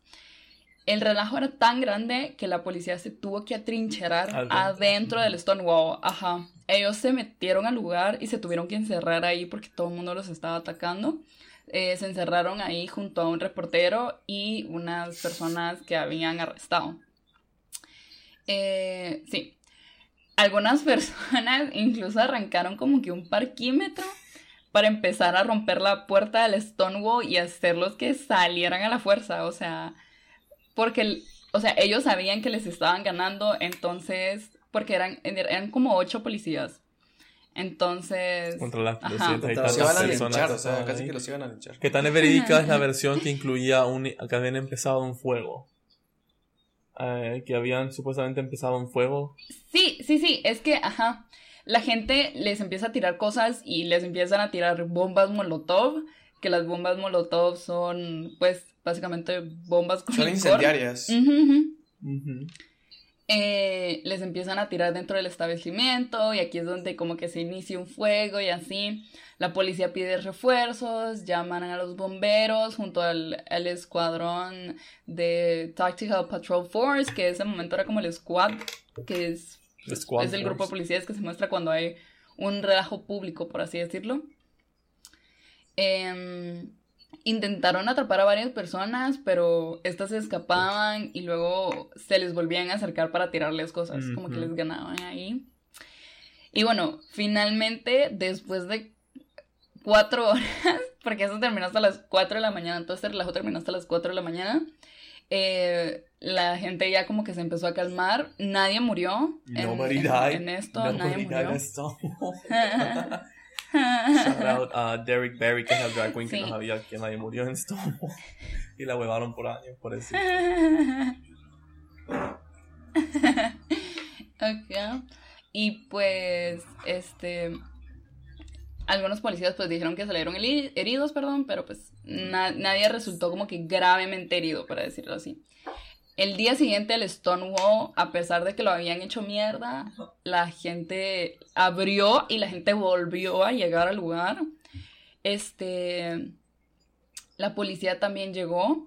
El relajo era tan grande que la policía se tuvo que atrincherar Adentro. adentro del Stonewall. Ajá. Ellos se metieron al lugar y se tuvieron que encerrar ahí porque todo el mundo los estaba atacando. Eh, se encerraron ahí junto a un reportero y unas personas que habían arrestado. Eh, sí. Algunas *laughs* personas incluso arrancaron como que un parquímetro para empezar a romper la puerta del Stonewall y hacerlos que salieran a la fuerza. O sea, porque, o sea, ellos sabían que les estaban ganando, entonces, porque eran, eran como ocho policías. Entonces, Contra las Ajá. 200 y Contra- Los tantas iban a personas. linchar, o sea, casi que los iban a linchar. ¿Qué tan verídica es la versión que incluía un, que habían empezado un fuego? Eh, que habían supuestamente empezado un fuego. Sí, sí, sí, es que, ajá, la gente les empieza a tirar cosas y les empiezan a tirar bombas molotov, que las bombas molotov son, pues, básicamente bombas con Son incendiarias. Eh, les empiezan a tirar dentro del establecimiento y aquí es donde como que se inicia un fuego y así. La policía pide refuerzos, llaman a los bomberos junto al, al escuadrón de Tactical Patrol Force, que en ese momento era como el squad, que es, Squad es el grupo de policías que se muestra cuando hay un relajo público, por así decirlo. Em, intentaron atrapar a varias personas, pero estas se escapaban y luego se les volvían a acercar para tirarles cosas, como que les ganaban ahí. Y bueno, finalmente, después de cuatro *laughs* horas, porque eso terminó hasta las 4 de la mañana, entonces el relajo terminó hasta las 4 de la mañana, eh, la gente ya como que se empezó a calmar, nadie murió en, Nobody en- died. en esto, Nobody nadie died murió. Shout out a Derek Berry, que es el drag queen que no sabía que nadie murió en Stonewall. *laughs* Y la huevaron por años, por eso. Ok. Y pues, este. Algunos policías pues dijeron que salieron heri- heridos, perdón, pero pues na- nadie resultó como que gravemente herido, para decirlo así. El día siguiente el Stonewall, a pesar de que lo habían hecho mierda, la gente abrió y la gente volvió a llegar al lugar. Este, la policía también llegó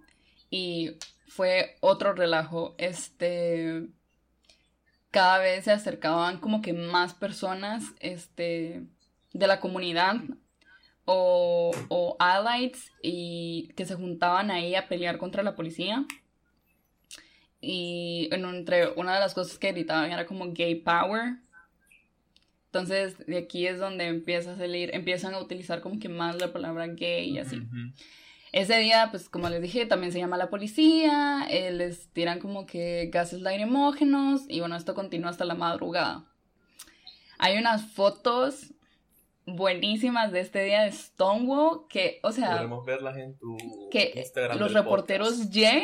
y fue otro relajo. Este, cada vez se acercaban como que más personas, este, de la comunidad o, o allies y que se juntaban ahí a pelear contra la policía. Y en, entre una de las cosas que gritaban era como gay power. Entonces, de aquí es donde empieza a salir, empiezan a utilizar como que más la palabra gay y así. Ujú. Ese día, pues como les dije, también se llama la policía, eh, les tiran como que gases lacrimógenos y bueno, esto continúa hasta la madrugada. Hay unas fotos buenísimas de este día de Stonewall que, o sea, Podremos verlas en tu que Instagram los reporteros podcast. llegan,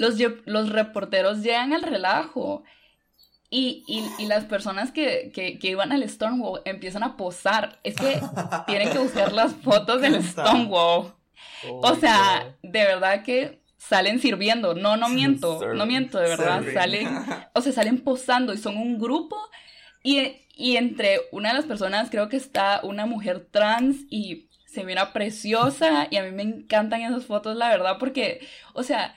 los, los reporteros llegan al relajo y, y, y las personas que, que, que iban al Stonewall empiezan a posar. Es que *laughs* tienen que buscar las fotos del Stonewall. Oh O sea, God. de verdad que salen sirviendo. No, no miento, Serving. no miento, de verdad. Serving. Salen, o sea, salen posando y son un grupo. Y, y entre una de las personas creo que está una mujer trans y se mira preciosa. Y a mí me encantan esas fotos, la verdad, porque, o sea,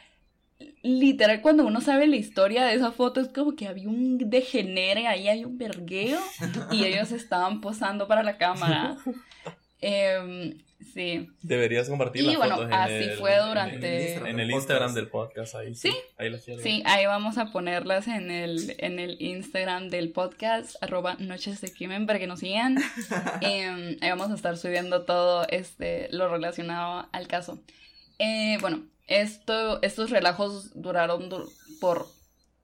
literal, cuando uno sabe la historia de esa foto, es como que había un degenere ahí, hay un vergueo. Y ellos estaban posando para la cámara. *laughs* Em, sí. Deberías compartir Y las bueno, fotos en así el, fue en el- durante- en el Instagram del podcast ahí. Sí. Ahí las Sí, ahí vamos a ponerlas en el, en el Instagram del podcast, arroba noches de crimen, para que nos sigan. *laughs* Em, ahí vamos a estar subiendo todo este, lo relacionado al caso. Eh, bueno, esto, estos relajos duraron dur- por,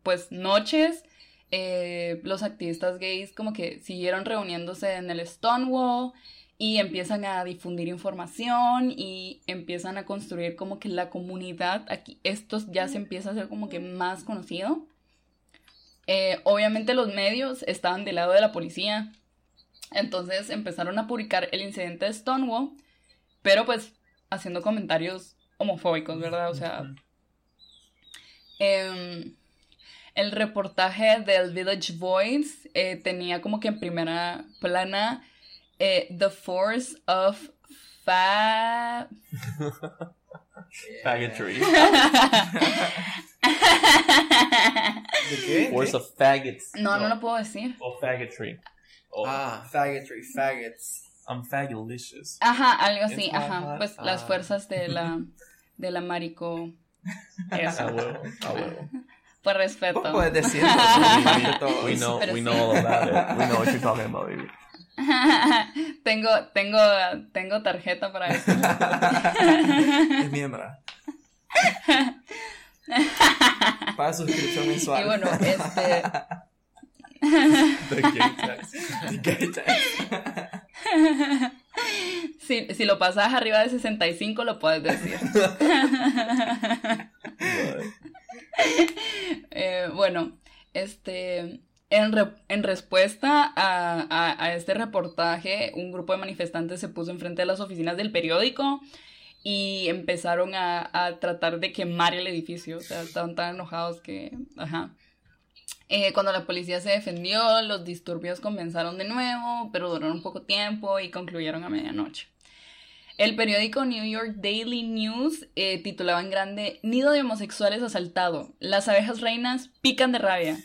pues, noches. Eh, los activistas gays como que siguieron reuniéndose en el Stonewall y empiezan a difundir información y empiezan a construir como que la comunidad aquí, esto ya se empieza a hacer como que más conocido. Eh, obviamente los medios estaban del lado de la policía, entonces empezaron a publicar el incidente de Stonewall, pero pues haciendo comentarios homofóbicos, ¿verdad? O sea, em, el reportaje del Village Voice eh, tenía como que en primera plana eh, The Force of Fa... Faggotry. ¿De qué? Force of faggots. No, no lo puedo decir. O faggotry. O Ah, Faggotry, faggots. I'm faggolicious. Ajá, algo así, It's ajá. Pues las Ah. fuerzas de la, *laughs* de la marico. A Eso, huevo, a huevo. por respeto. Puedes decirlo. *laughs* We know, we sí. know all about it. We know what you're talking about, baby. *laughs* tengo, tengo, tengo tarjeta para eso. *laughs* Es miembro. Para suscripción mensual. Y bueno, este, The gay text. Gay text. Si, si lo pasas arriba de 65 lo puedes decir. *laughs* Eh, bueno, este, en, re- en respuesta a, a- a este reportaje, un grupo de manifestantes se puso enfrente de las oficinas del periódico y empezaron a, a tratar de quemar el edificio. O sea, estaban tan enojados que, ajá. Eh, cuando la policía se defendió, los disturbios comenzaron de nuevo, pero duraron poco tiempo y concluyeron a medianoche. El periódico New York Daily News eh, titulaba en grande Nido de homosexuales asaltado. Las abejas reinas pican de rabia.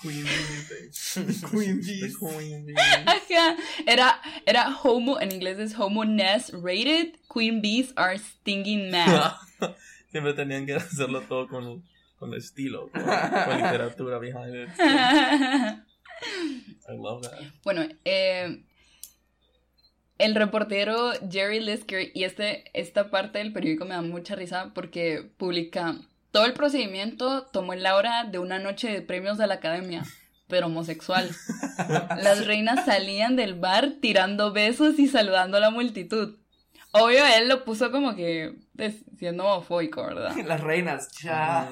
Queen bee, *laughs* Queen. The queen bee. Ajá. Era, era homo, en inglés es homo nest rated. Queen bees are stinging mad. *laughs* Siempre tenían que hacerlo todo con, con estilo, con, con literatura behind it. *laughs* I love that. Bueno, eh, el reportero Jerry Lisker, y este, esta parte del periódico me da mucha risa porque publica todo el procedimiento tomó en la hora de una noche de premios de la academia, pero homosexual. *laughs* Las reinas salían del bar tirando besos y saludando a la multitud. Obvio, él lo puso como que siendo homofóbico, ¿verdad? *laughs* Las reinas, ya.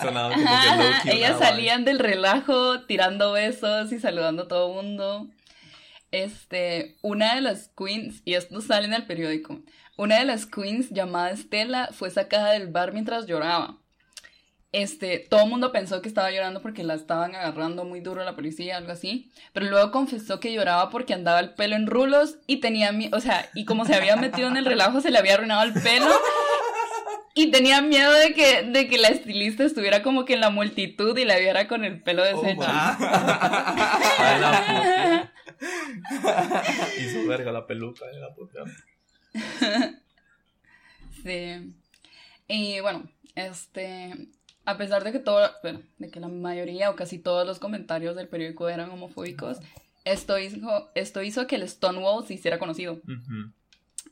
Sonaba como que Ajá, low-key ellas salían del relajo tirando besos y saludando a todo el mundo. Este, una de las queens, y esto sale en el periódico, una de las queens llamada Estela fue sacada del bar mientras lloraba. Este, todo el mundo pensó que estaba llorando porque la estaban agarrando muy duro la policía, algo así, pero luego confesó que lloraba porque andaba el pelo en rulos y tenía, mi- o sea, y como se había metido en el relajo se le había arruinado el pelo y tenía miedo de que, de que la estilista estuviera como que en la multitud y la viera con el pelo deshecho. Ay, la puta. Hizo verga la peluca de la puta. *laughs* Sí. Y bueno, este, a pesar de que todo, bueno, de que la mayoría o casi todos los comentarios del periódico eran homofóbicos, esto hizo, esto hizo que el Stonewall se hiciera conocido.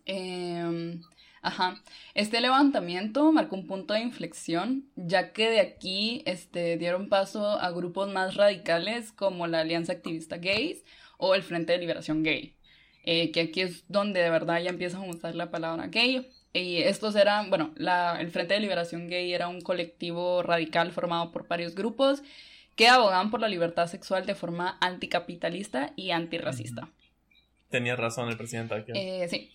Eh, ajá. Este levantamiento marcó un punto de inflexión, ya que de aquí este, dieron paso a grupos más radicales como la Alianza Activista Gays o el Frente de Liberación Gay, eh, que aquí es donde de verdad ya empiezan a usar la palabra gay. Y estos eran, bueno, la- el Frente de Liberación Gay era un colectivo radical formado por varios grupos que abogaban por la libertad sexual de forma anticapitalista y antirracista. Tenía razón el presidente aquí. Eh, sí,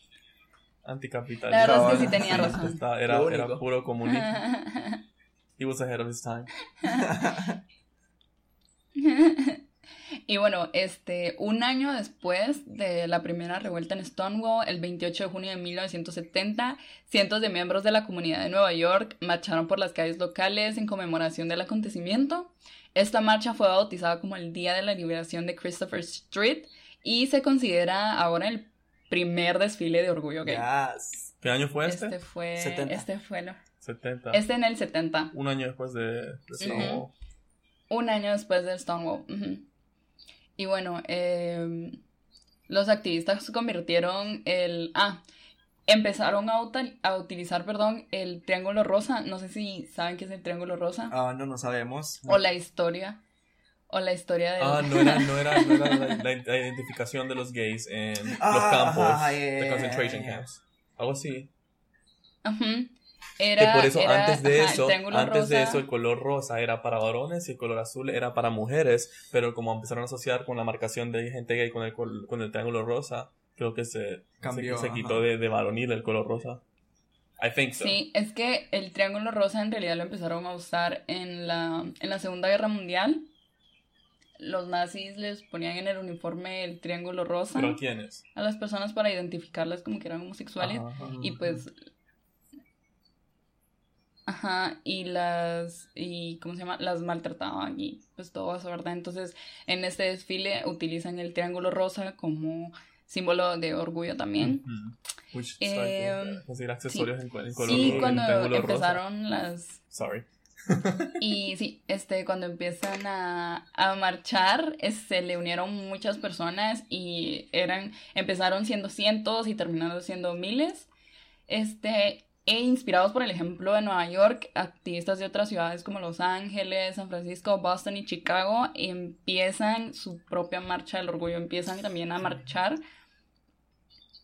Anticapitalista. la verdad es que sí tenía Sí, razón. está- era, era puro comunismo. He was ahead of his time. Y bueno, este, un año después de la primera revuelta en Stonewall, el 28 de junio de 1970, cientos de miembros de la comunidad de Nueva York marcharon por las calles locales en conmemoración del acontecimiento. Esta marcha fue bautizada como el Día de la Liberación de Christopher Street y se considera ahora el primer desfile de orgullo gay. Yes. ¿Qué año fue este? Este fue, 70. este fue, lo- 70. este en el 70. Un año después de, de Stonewall. Un año después del Stonewall. ujú. Y bueno, eh, los activistas convirtieron el... Ah, empezaron a, utilizar, perdón, el triángulo rosa. No sé si saben qué es el triángulo rosa. Ah, no, no sabemos. O la historia. O la historia de... Ah, no era, no era, no era la, la- la identificación de los gays en los Ah, campos de yeah, concentration yeah. camps. Algo así. Era, que por eso era, antes de ajá, eso, antes de eso el color rosa era para varones y el color azul era para mujeres, pero como empezaron a asociar con la marcación de gente gay con el, col- con el triángulo rosa, creo que se, Cambió, se, quitó de, de varonil el color rosa. I think so. Sí, es que el triángulo rosa en realidad lo empezaron a usar en la, en la Segunda Guerra Mundial. Los nazis les ponían en el uniforme el triángulo rosa ¿Pero quiénes? a las personas para identificarlas como que eran homosexuales. Ajá, ajá. Y pues. Ajá, y las. y ¿Cómo se llama? Las maltrataban y pues todo eso, ¿verdad? Entonces, en este desfile utilizan el triángulo rosa como símbolo de orgullo también. Eh, conseguir accesorios en, col- en color Sí, en cuando rosa. empezaron las. Sorry. *laughs* Y sí, este, cuando empiezan a, a marchar, es- se le unieron muchas personas y eran, empezaron siendo cientos y terminaron siendo miles. Este, e inspirados por el ejemplo de Nueva York, activistas de otras ciudades como Los Ángeles, San Francisco, Boston y Chicago empiezan su propia marcha del orgullo, empiezan también a marchar.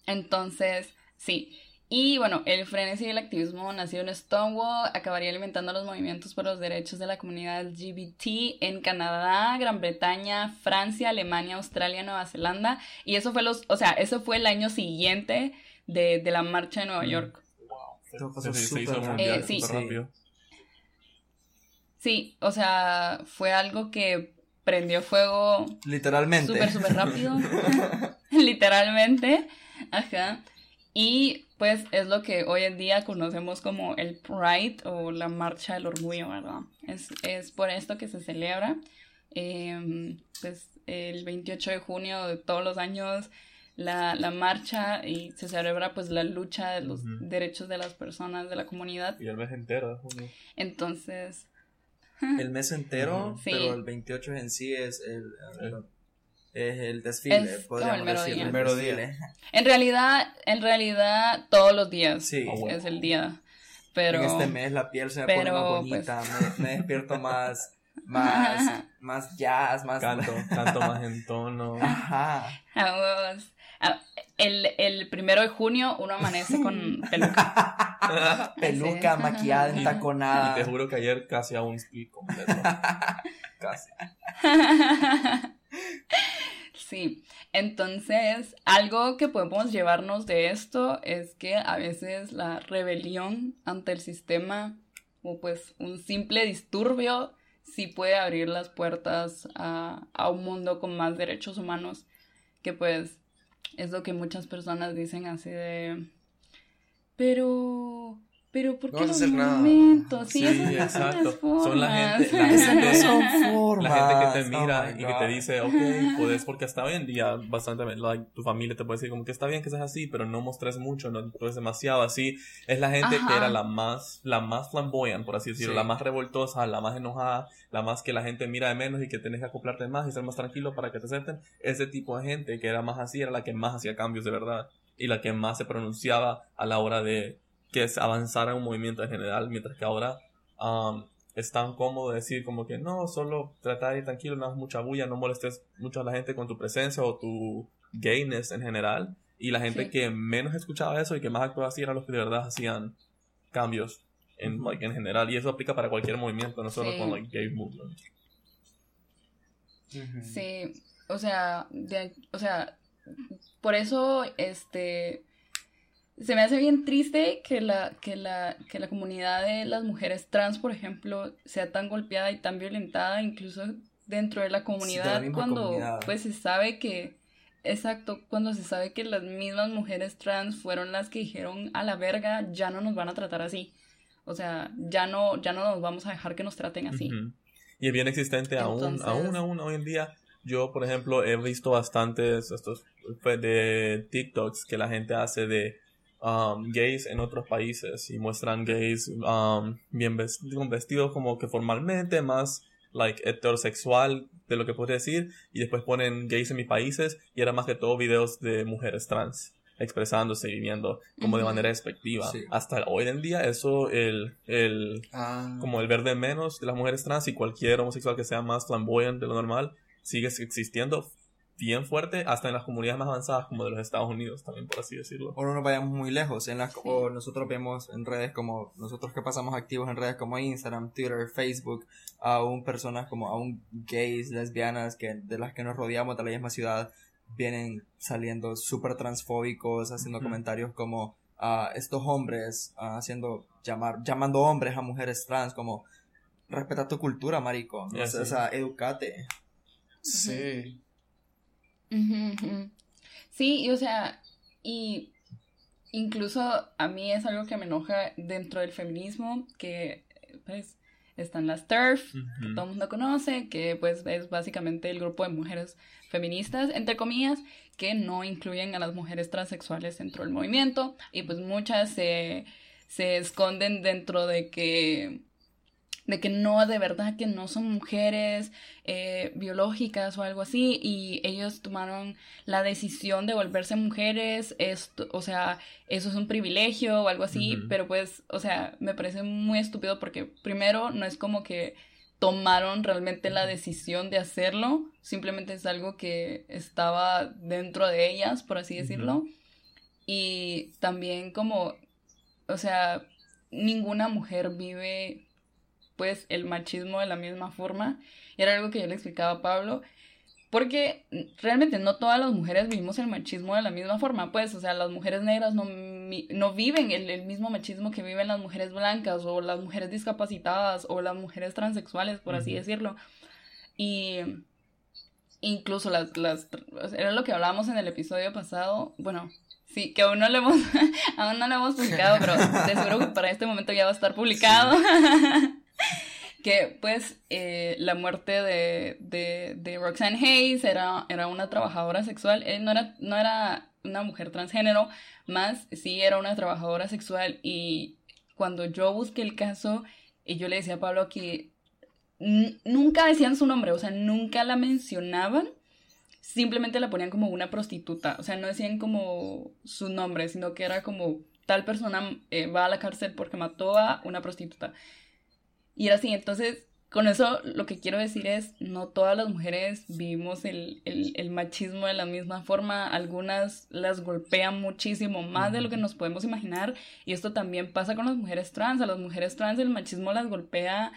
Entonces, sí. Y bueno, el frenesí del activismo nacido en Stonewall acabaría alimentando los movimientos por los derechos de la comunidad LGBT en Canadá, Gran Bretaña, Francia, Alemania, Australia, Nueva Zelanda. Y eso fue los, o sea, eso fue el año siguiente de, de la marcha de Nueva Mm. York. Todo pasó súper rápido. Eh, sí. súper rápido. Sí, o sea, fue algo que prendió fuego Literalmente. súper, súper rápido. *laughs* *laughs* Literalmente. Ajá. Y pues es lo que hoy en día conocemos como el Pride o la Marcha del Orgullo, ¿verdad? Es, es por esto que se celebra. em, pues el 28 de junio de todos los años la, la marcha y se celebra pues la lucha de los Ujú. derechos de las personas de la comunidad. Y el mes entero de junio. Entonces, El mes *laughs* entero, Ujú. Sí. pero el 28 en sí es el, el- El- es el desfile, Es como podríamos el mero decir. día. El mero día. *laughs* en realidad, en realidad todos los días Sí. Ah, bueno. es el día. Pero... En este mes la piel se me pone pero, más bonita, me, *laughs* me despierto más, más, más jazz, más... Canto, canto más en tono. Ajá. Vamos. Ah, El, el primero de junio uno amanece con *laughs* peluca. *laughs* Peluca, Sí. maquillada, entaconada. Y te juro que ayer casi a un split completo. *laughs* Casi. Sí, entonces algo que podemos llevarnos de esto es que a veces la rebelión ante el sistema o pues un simple disturbio sí puede abrir las puertas a, a un mundo con más derechos humanos que pues es lo que muchas personas dicen así de pero pero ¿por No qué a los hacer nada". monumentos? Sí, Sí, no son las exacto. Son la gente- la *laughs* Esas no gente- son formas. *laughs* La gente que te Oh mira my y que te dice, ok, puedes, porque hasta hoy en día, bastante, like, tu familia te puede decir como que está bien que seas así, pero no mostres mucho, no es demasiado así. Es la gente Ajá. que era la más, la más flamboyant, por así decirlo, Sí. la más revoltosa, la más enojada, la más que la gente mira de menos y que tenés que acoplarte más y ser más tranquilo para que te acepten. Ese tipo de gente que era más así era la que más hacía cambios de verdad y la que más se pronunciaba a la hora de que se avanzara un movimiento en general, mientras que ahora um, es tan cómodo decir como que no, solo trata de ir tranquilo, no hagas mucha bulla, no molestes mucho a la gente con tu presencia o tu gayness en general. Y la gente Sí. que menos escuchaba eso y que más actuaba así eran los que de verdad hacían cambios en, like, en general. Y eso aplica para cualquier movimiento, no solo Sí. con like, gay movement. Sí, o sea, de- o sea, por eso, este, se me hace bien triste que la, que la, que la comunidad de las mujeres trans, por ejemplo, sea tan golpeada y tan violentada, incluso dentro de la comunidad, cuando comunidad. pues se sabe que, exacto, cuando se sabe que las mismas mujeres trans fueron las que dijeron a la verga, ya no nos van a tratar así. O sea, ya no, ya no nos vamos a dejar que nos traten así. Y es bien existente aún, Entonces- aún, aún hoy en día. Yo, por ejemplo, he visto bastantes estos pues, de TikToks que la gente hace de um, gays en otros países y muestran gays um, bien vestidos, vestidos como que formalmente, más like heterosexual de lo que podría decir, y después ponen gays en mis países y era más que todo videos de mujeres trans. expresándose y viviendo como de manera despectiva. Sí. Hasta hoy en día eso, el, el, Ah. como el verde menos de las mujeres trans y cualquier homosexual que sea más flamboyant de lo normal sigue existiendo bien fuerte hasta en las comunidades más avanzadas como de los Estados Unidos también por así decirlo. O no nos vayamos muy lejos. En las, O nosotros vemos en redes como, nosotros que pasamos activos en redes como Instagram, Twitter, Facebook, aún personas como aún gays, lesbianas, que de las que nos rodeamos de la misma ciudad, vienen saliendo súper transfóbicos, haciendo comentarios como ah, estos hombres, ah, haciendo, llamar, llamando hombres a mujeres trans, como respeta tu cultura, marico. Ya, o sea, sí. o sea, educate. Sí. Sí, y o sea, y incluso a mí es algo que me enoja dentro del feminismo, que pues están las TERF, que todo el mundo conoce, que pues es básicamente el grupo de mujeres feministas, entre comillas, que no incluyen a las mujeres transexuales dentro del movimiento, y pues muchas se, se esconden dentro de que de que no, de verdad que no son mujeres eh, biológicas o algo así, y ellos tomaron la decisión de volverse mujeres, esto, o sea, eso es un privilegio o algo así, pero pues, o sea, me parece muy estúpido porque primero no es como que tomaron realmente la decisión de hacerlo, simplemente es algo que estaba dentro de ellas, por así decirlo, y también como, o sea, ninguna mujer vive pues el machismo de la misma forma. Y era algo que yo le explicaba a Pablo. Porque realmente no todas las mujeres vivimos el machismo de la misma forma, pues, o sea, las mujeres negras no, no viven el, el mismo machismo que viven las mujeres blancas o las mujeres discapacitadas o las mujeres transexuales, por así decirlo. Y incluso las, las, era lo que hablábamos en el episodio pasado, bueno, sí, que aún no lo hemos, *laughs* aún no lo hemos publicado, pero de seguro que para este momento ya va a estar publicado. *laughs* *laughs* que pues eh, la muerte de, de, Roxanne Hayes era, era una trabajadora sexual, eh, no, era, no era una mujer transgénero, más sí era una trabajadora sexual. Y cuando yo busqué el caso, y yo le decía a Pablo que nunca decían su nombre, o sea, nunca la mencionaban, simplemente la ponían como una prostituta, o sea, no decían como su nombre, sino que era como tal persona eh, va a la cárcel porque mató a una prostituta. Y era así, entonces, con eso lo que quiero decir es, no todas las mujeres vivimos el, el, el machismo de la misma forma, algunas las golpean muchísimo más de lo que nos podemos imaginar, y esto también pasa con las mujeres trans, a las mujeres trans el machismo las golpea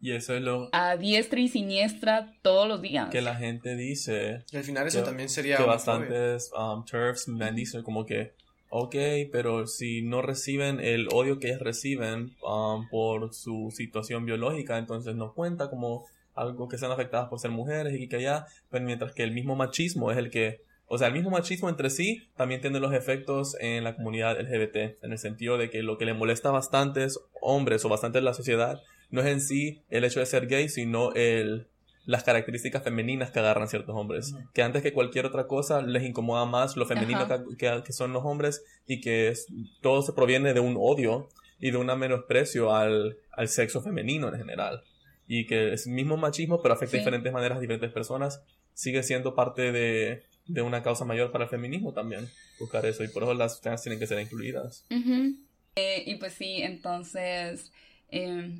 Y eso es lo a diestra y siniestra todos los días. que la gente dice Y al final eso Que- también sería que bastantes um, TERFs me dicen como que, ok, pero si no reciben el odio que ellas reciben um, por su situación biológica, entonces no cuenta como algo que sean afectadas por ser mujeres y que allá, pero mientras que el mismo machismo es el que, o sea, el mismo machismo entre sí también tiene los efectos en la comunidad LGBT, en el sentido de que lo que le molesta a bastantes hombres o bastante la sociedad no es en sí el hecho de ser gay, sino el las características femeninas que agarran ciertos hombres. Que antes que cualquier otra cosa les incomoda más lo femenino que, que- que son los hombres y que es- todo se proviene de un odio y de un menosprecio al, al sexo femenino en general. Y que es el mismo machismo, pero afecta de Sí. diferentes maneras a diferentes personas, sigue siendo parte de, de una causa mayor para el feminismo también, buscar eso. Y por eso las trans tienen que ser incluidas. Ujú. Eh, y pues sí, entonces, eh,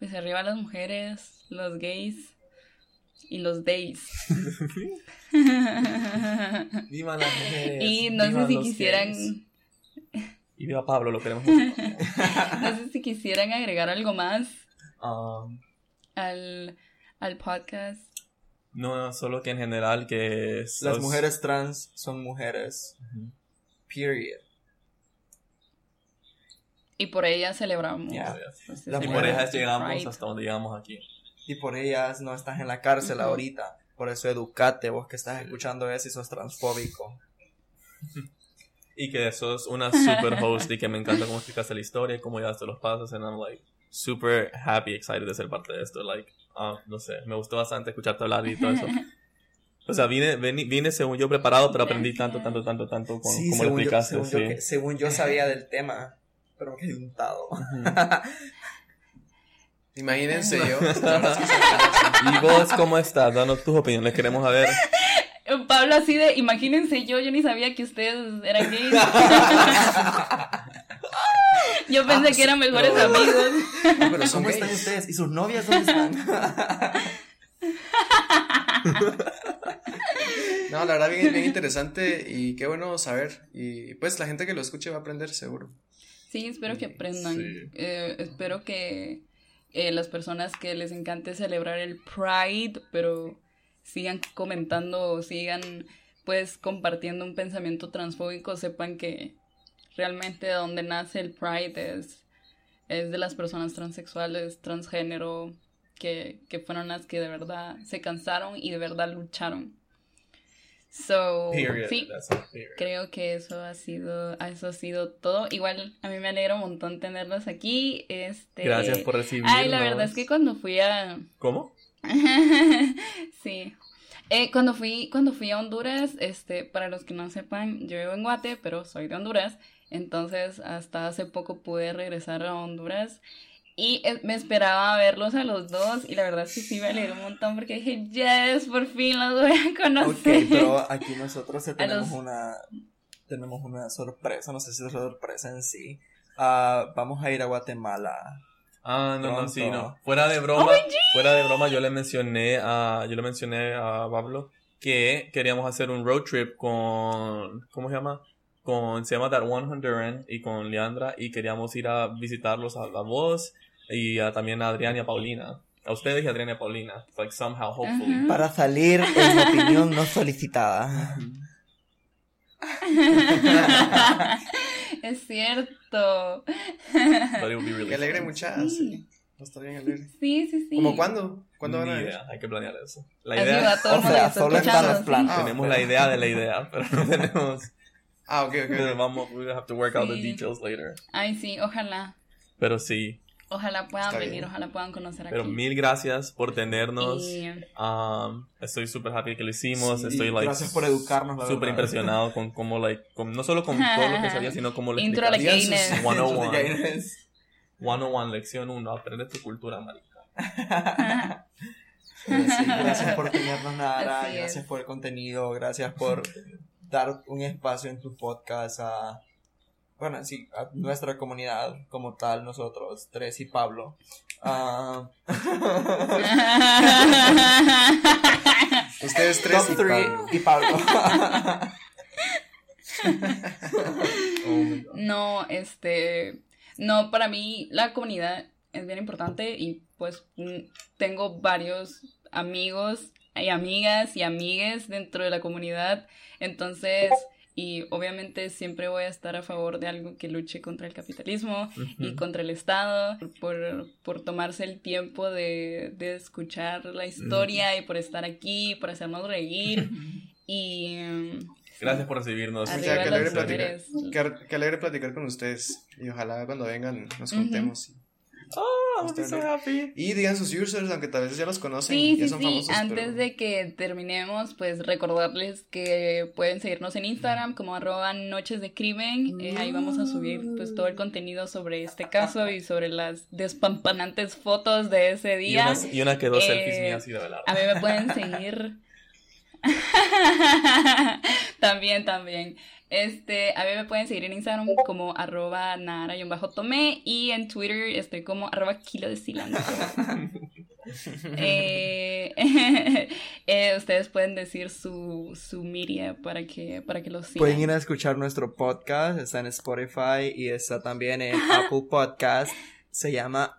pues arriba las mujeres, los gays y los days. *laughs* ¡Viva las mujeres! y no sé ¡Vivan si quisieran, gays! *laughs* Y viva Pablo, lo queremos mucho. *laughs* no sé si quisieran agregar algo más Um, al, al podcast. no, solo que en general que... Las mujeres trans son mujeres. Period. Y por ella celebramos. Las Y por ellas Pride. llegamos hasta donde llegamos aquí. Y por ellas no estás en la cárcel Ujú. ahorita. Por eso educate, vos que estás escuchando eso y sos transfóbico. Y que sos una *laughs* super host y que me encanta cómo explicaste la historia y cómo llevaste los pasos. And I'm like super happy, excited de ser parte de esto. Like, ah, no sé, me gustó bastante escucharte hablar y todo eso. O sea, vine, vine, vine según yo preparado, pero aprendí tanto, tanto, tanto, tanto con, Sí, como lo según yo, explicaste. según, yo, sí. que- según yo sabía del tema, pero me quedé untado. Ujú. *laughs* Imagínense yo. ¿Y vos cómo estás? Danos tus opiniones, queremos saber. Pablo así de, imagínense yo, yo ni sabía que ustedes eran gays. *laughs* yo pensé Ah, que eran mejores pero- amigos. Ah, pero ¿Cómo están ustedes? ¿Y sus novias dónde están? *laughs* No, la verdad, bien, bien interesante y qué bueno saber. Y pues la gente que lo escuche va a aprender seguro. Sí, espero que aprendan. Sí. Eh, espero que eh, las personas que les encante celebrar el Pride, pero sigan comentando o sigan pues compartiendo un pensamiento transfóbico, sepan que realmente de donde nace el Pride es, es de las personas transexuales, transgénero, que, que fueron las que de verdad se cansaron y de verdad lucharon. So, Period. sí. Creo que eso ha sido, eso ha sido todo. Igual a mí me alegra un montón tenerlos aquí. Este, Gracias por recibirnos. Ay, la verdad es que cuando fui a, ¿Cómo? *laughs* sí, Eh, cuando fui, cuando fui a Honduras, este, para los que no sepan, yo vivo en Guate, pero soy de Honduras. Entonces, hasta hace poco pude regresar a Honduras. Y eh, me esperaba verlos a los dos. Y la verdad es que sí me alegró un montón porque dije, yes, por fin los voy a ok, conocer. pero *laughs* aquí nosotros tenemos los- una tenemos una sorpresa, no sé si es sorpresa en sí. Ah, vamos a ir a Guatemala. Ah, no, no, sí, no. Fuera de broma, fuera de broma, yo le mencioné a, yo le mencioné a Pablo que queríamos hacer un road trip con, ¿cómo se llama? Con, se llama That One Honduran y con Leandra y queríamos ir a visitarlos a la voz y a- también a Adrián y a Paulina. A ustedes y a Adrián y a Paulina. Like somehow, hopefully. Ajá. Para salir en opinión no solicitada. es cierto. But it would be really Que alegre fun. mucha, Sí. sí. Va a estar bien alegre. Sí, sí, sí. ¿Cómo cuándo? ¿Cuándo van a ir? hay que planear eso. La Así idea, va todo el o sea, solo están los sí. planes. Ah, tenemos pero- la idea de la idea, *laughs* pero no tenemos, Ah, ok, ok. vamos, we have to work out the Sí. details later. Ay, sí, ojalá. Pero sí, Ojalá puedan Está venir, bien. ojalá puedan conocer aquí. pero mil gracias por tenernos. Y- Um, estoy súper happy que lo hicimos. Sí, estoy like gracias por educarnos, súper impresionado con cómo like con, no solo con *laughs* todo lo que sabía, sino cómo lo Intro sus- gayness. 101. Gayness. 101, lección 1, aprende tu cultura, marica. Pero sí, gracias por tenernos, Nara. Gracias por el contenido. Gracias por dar un espacio en tu podcast a, bueno, sí, a nuestra comunidad como tal, nosotros, tres y Pablo. Ah, *laughs* Ustedes tres top y three Pablo. y Pablo. *laughs* Oh no, este, no, para mí la comunidad es bien importante y pues mm, tengo varios amigos y amigas y amigues dentro de la comunidad, entonces, y obviamente siempre voy a estar a favor de algo que luche contra el capitalismo y Ujú. contra el Estado, por, por tomarse el tiempo de, de escuchar la historia y por estar aquí, por hacernos reír *laughs* y... mm, Gracias por recibirnos. Arriba Mucha, que alegre platicar. Que, alegre platicar con ustedes. Y ojalá cuando vengan nos juntemos. Oh, I'm so happy. Y digan sus users, aunque tal vez ya los conocen. Sí, ya sí, son sí. famosos. Antes pero- de que terminemos, pues recordarles que pueden seguirnos en Instagram como arroba noches de crimen. Eh, ahí vamos a subir pues todo el contenido sobre este caso y sobre las despampanantes fotos de ese Y día. una, y una que dos Eh, selfies mías y de velar. A mí me pueden *laughs* seguir. *laughs* también, también. Este, a mí me pueden seguir en Instagram como arroba nara-tomé y en Twitter estoy como arroba kilo de cilantro. *laughs* Eh, *laughs* eh, ustedes pueden decir su, su media para que, para que lo sigan. Pueden ir a escuchar nuestro podcast, está en Spotify y está también en *laughs* Apple Podcast. Se llama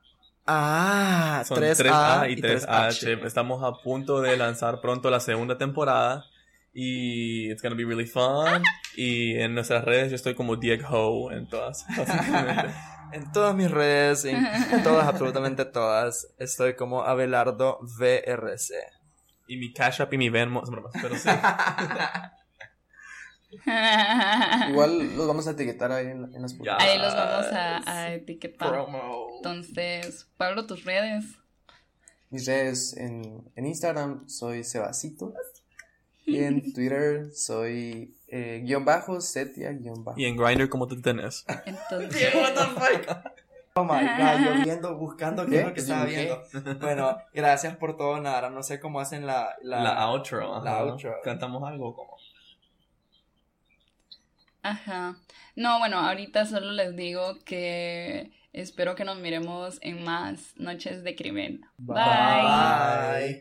Ah, Son 3A, 3A y y 3H. Estamos a punto de lanzar pronto la segunda temporada. Y it's gonna be really fun. *laughs* Y en nuestras redes yo estoy como Diego en todas, *laughs* básicamente. En todas mis redes, en *laughs* todas, absolutamente todas, estoy como Abelardo VRC. Y mi Cash App y mi Venmo, pero sí. Igual los vamos a etiquetar ahí en, en las Ya. Ahí los vamos a, a etiquetar. Promo. Entonces, Pablo, tus redes. Mis redes en, en Instagram soy Sebacito. Y en *laughs* Twitter soy eh, guion bajo, Setia, guion bajo. Y en Grindr, ¿cómo te tenés? Entonces, *laughs* Oh my god, yo viendo, buscando qué es lo que ¿Qué? estaba viendo. *laughs* Bueno, gracias por todo, Nara. No sé cómo hacen la... La, La outro. la ajá. outro. Cantamos algo como. Ajá. No, bueno, ahorita solo les digo que espero que nos miremos en más noches de crimen. Bye. Bye.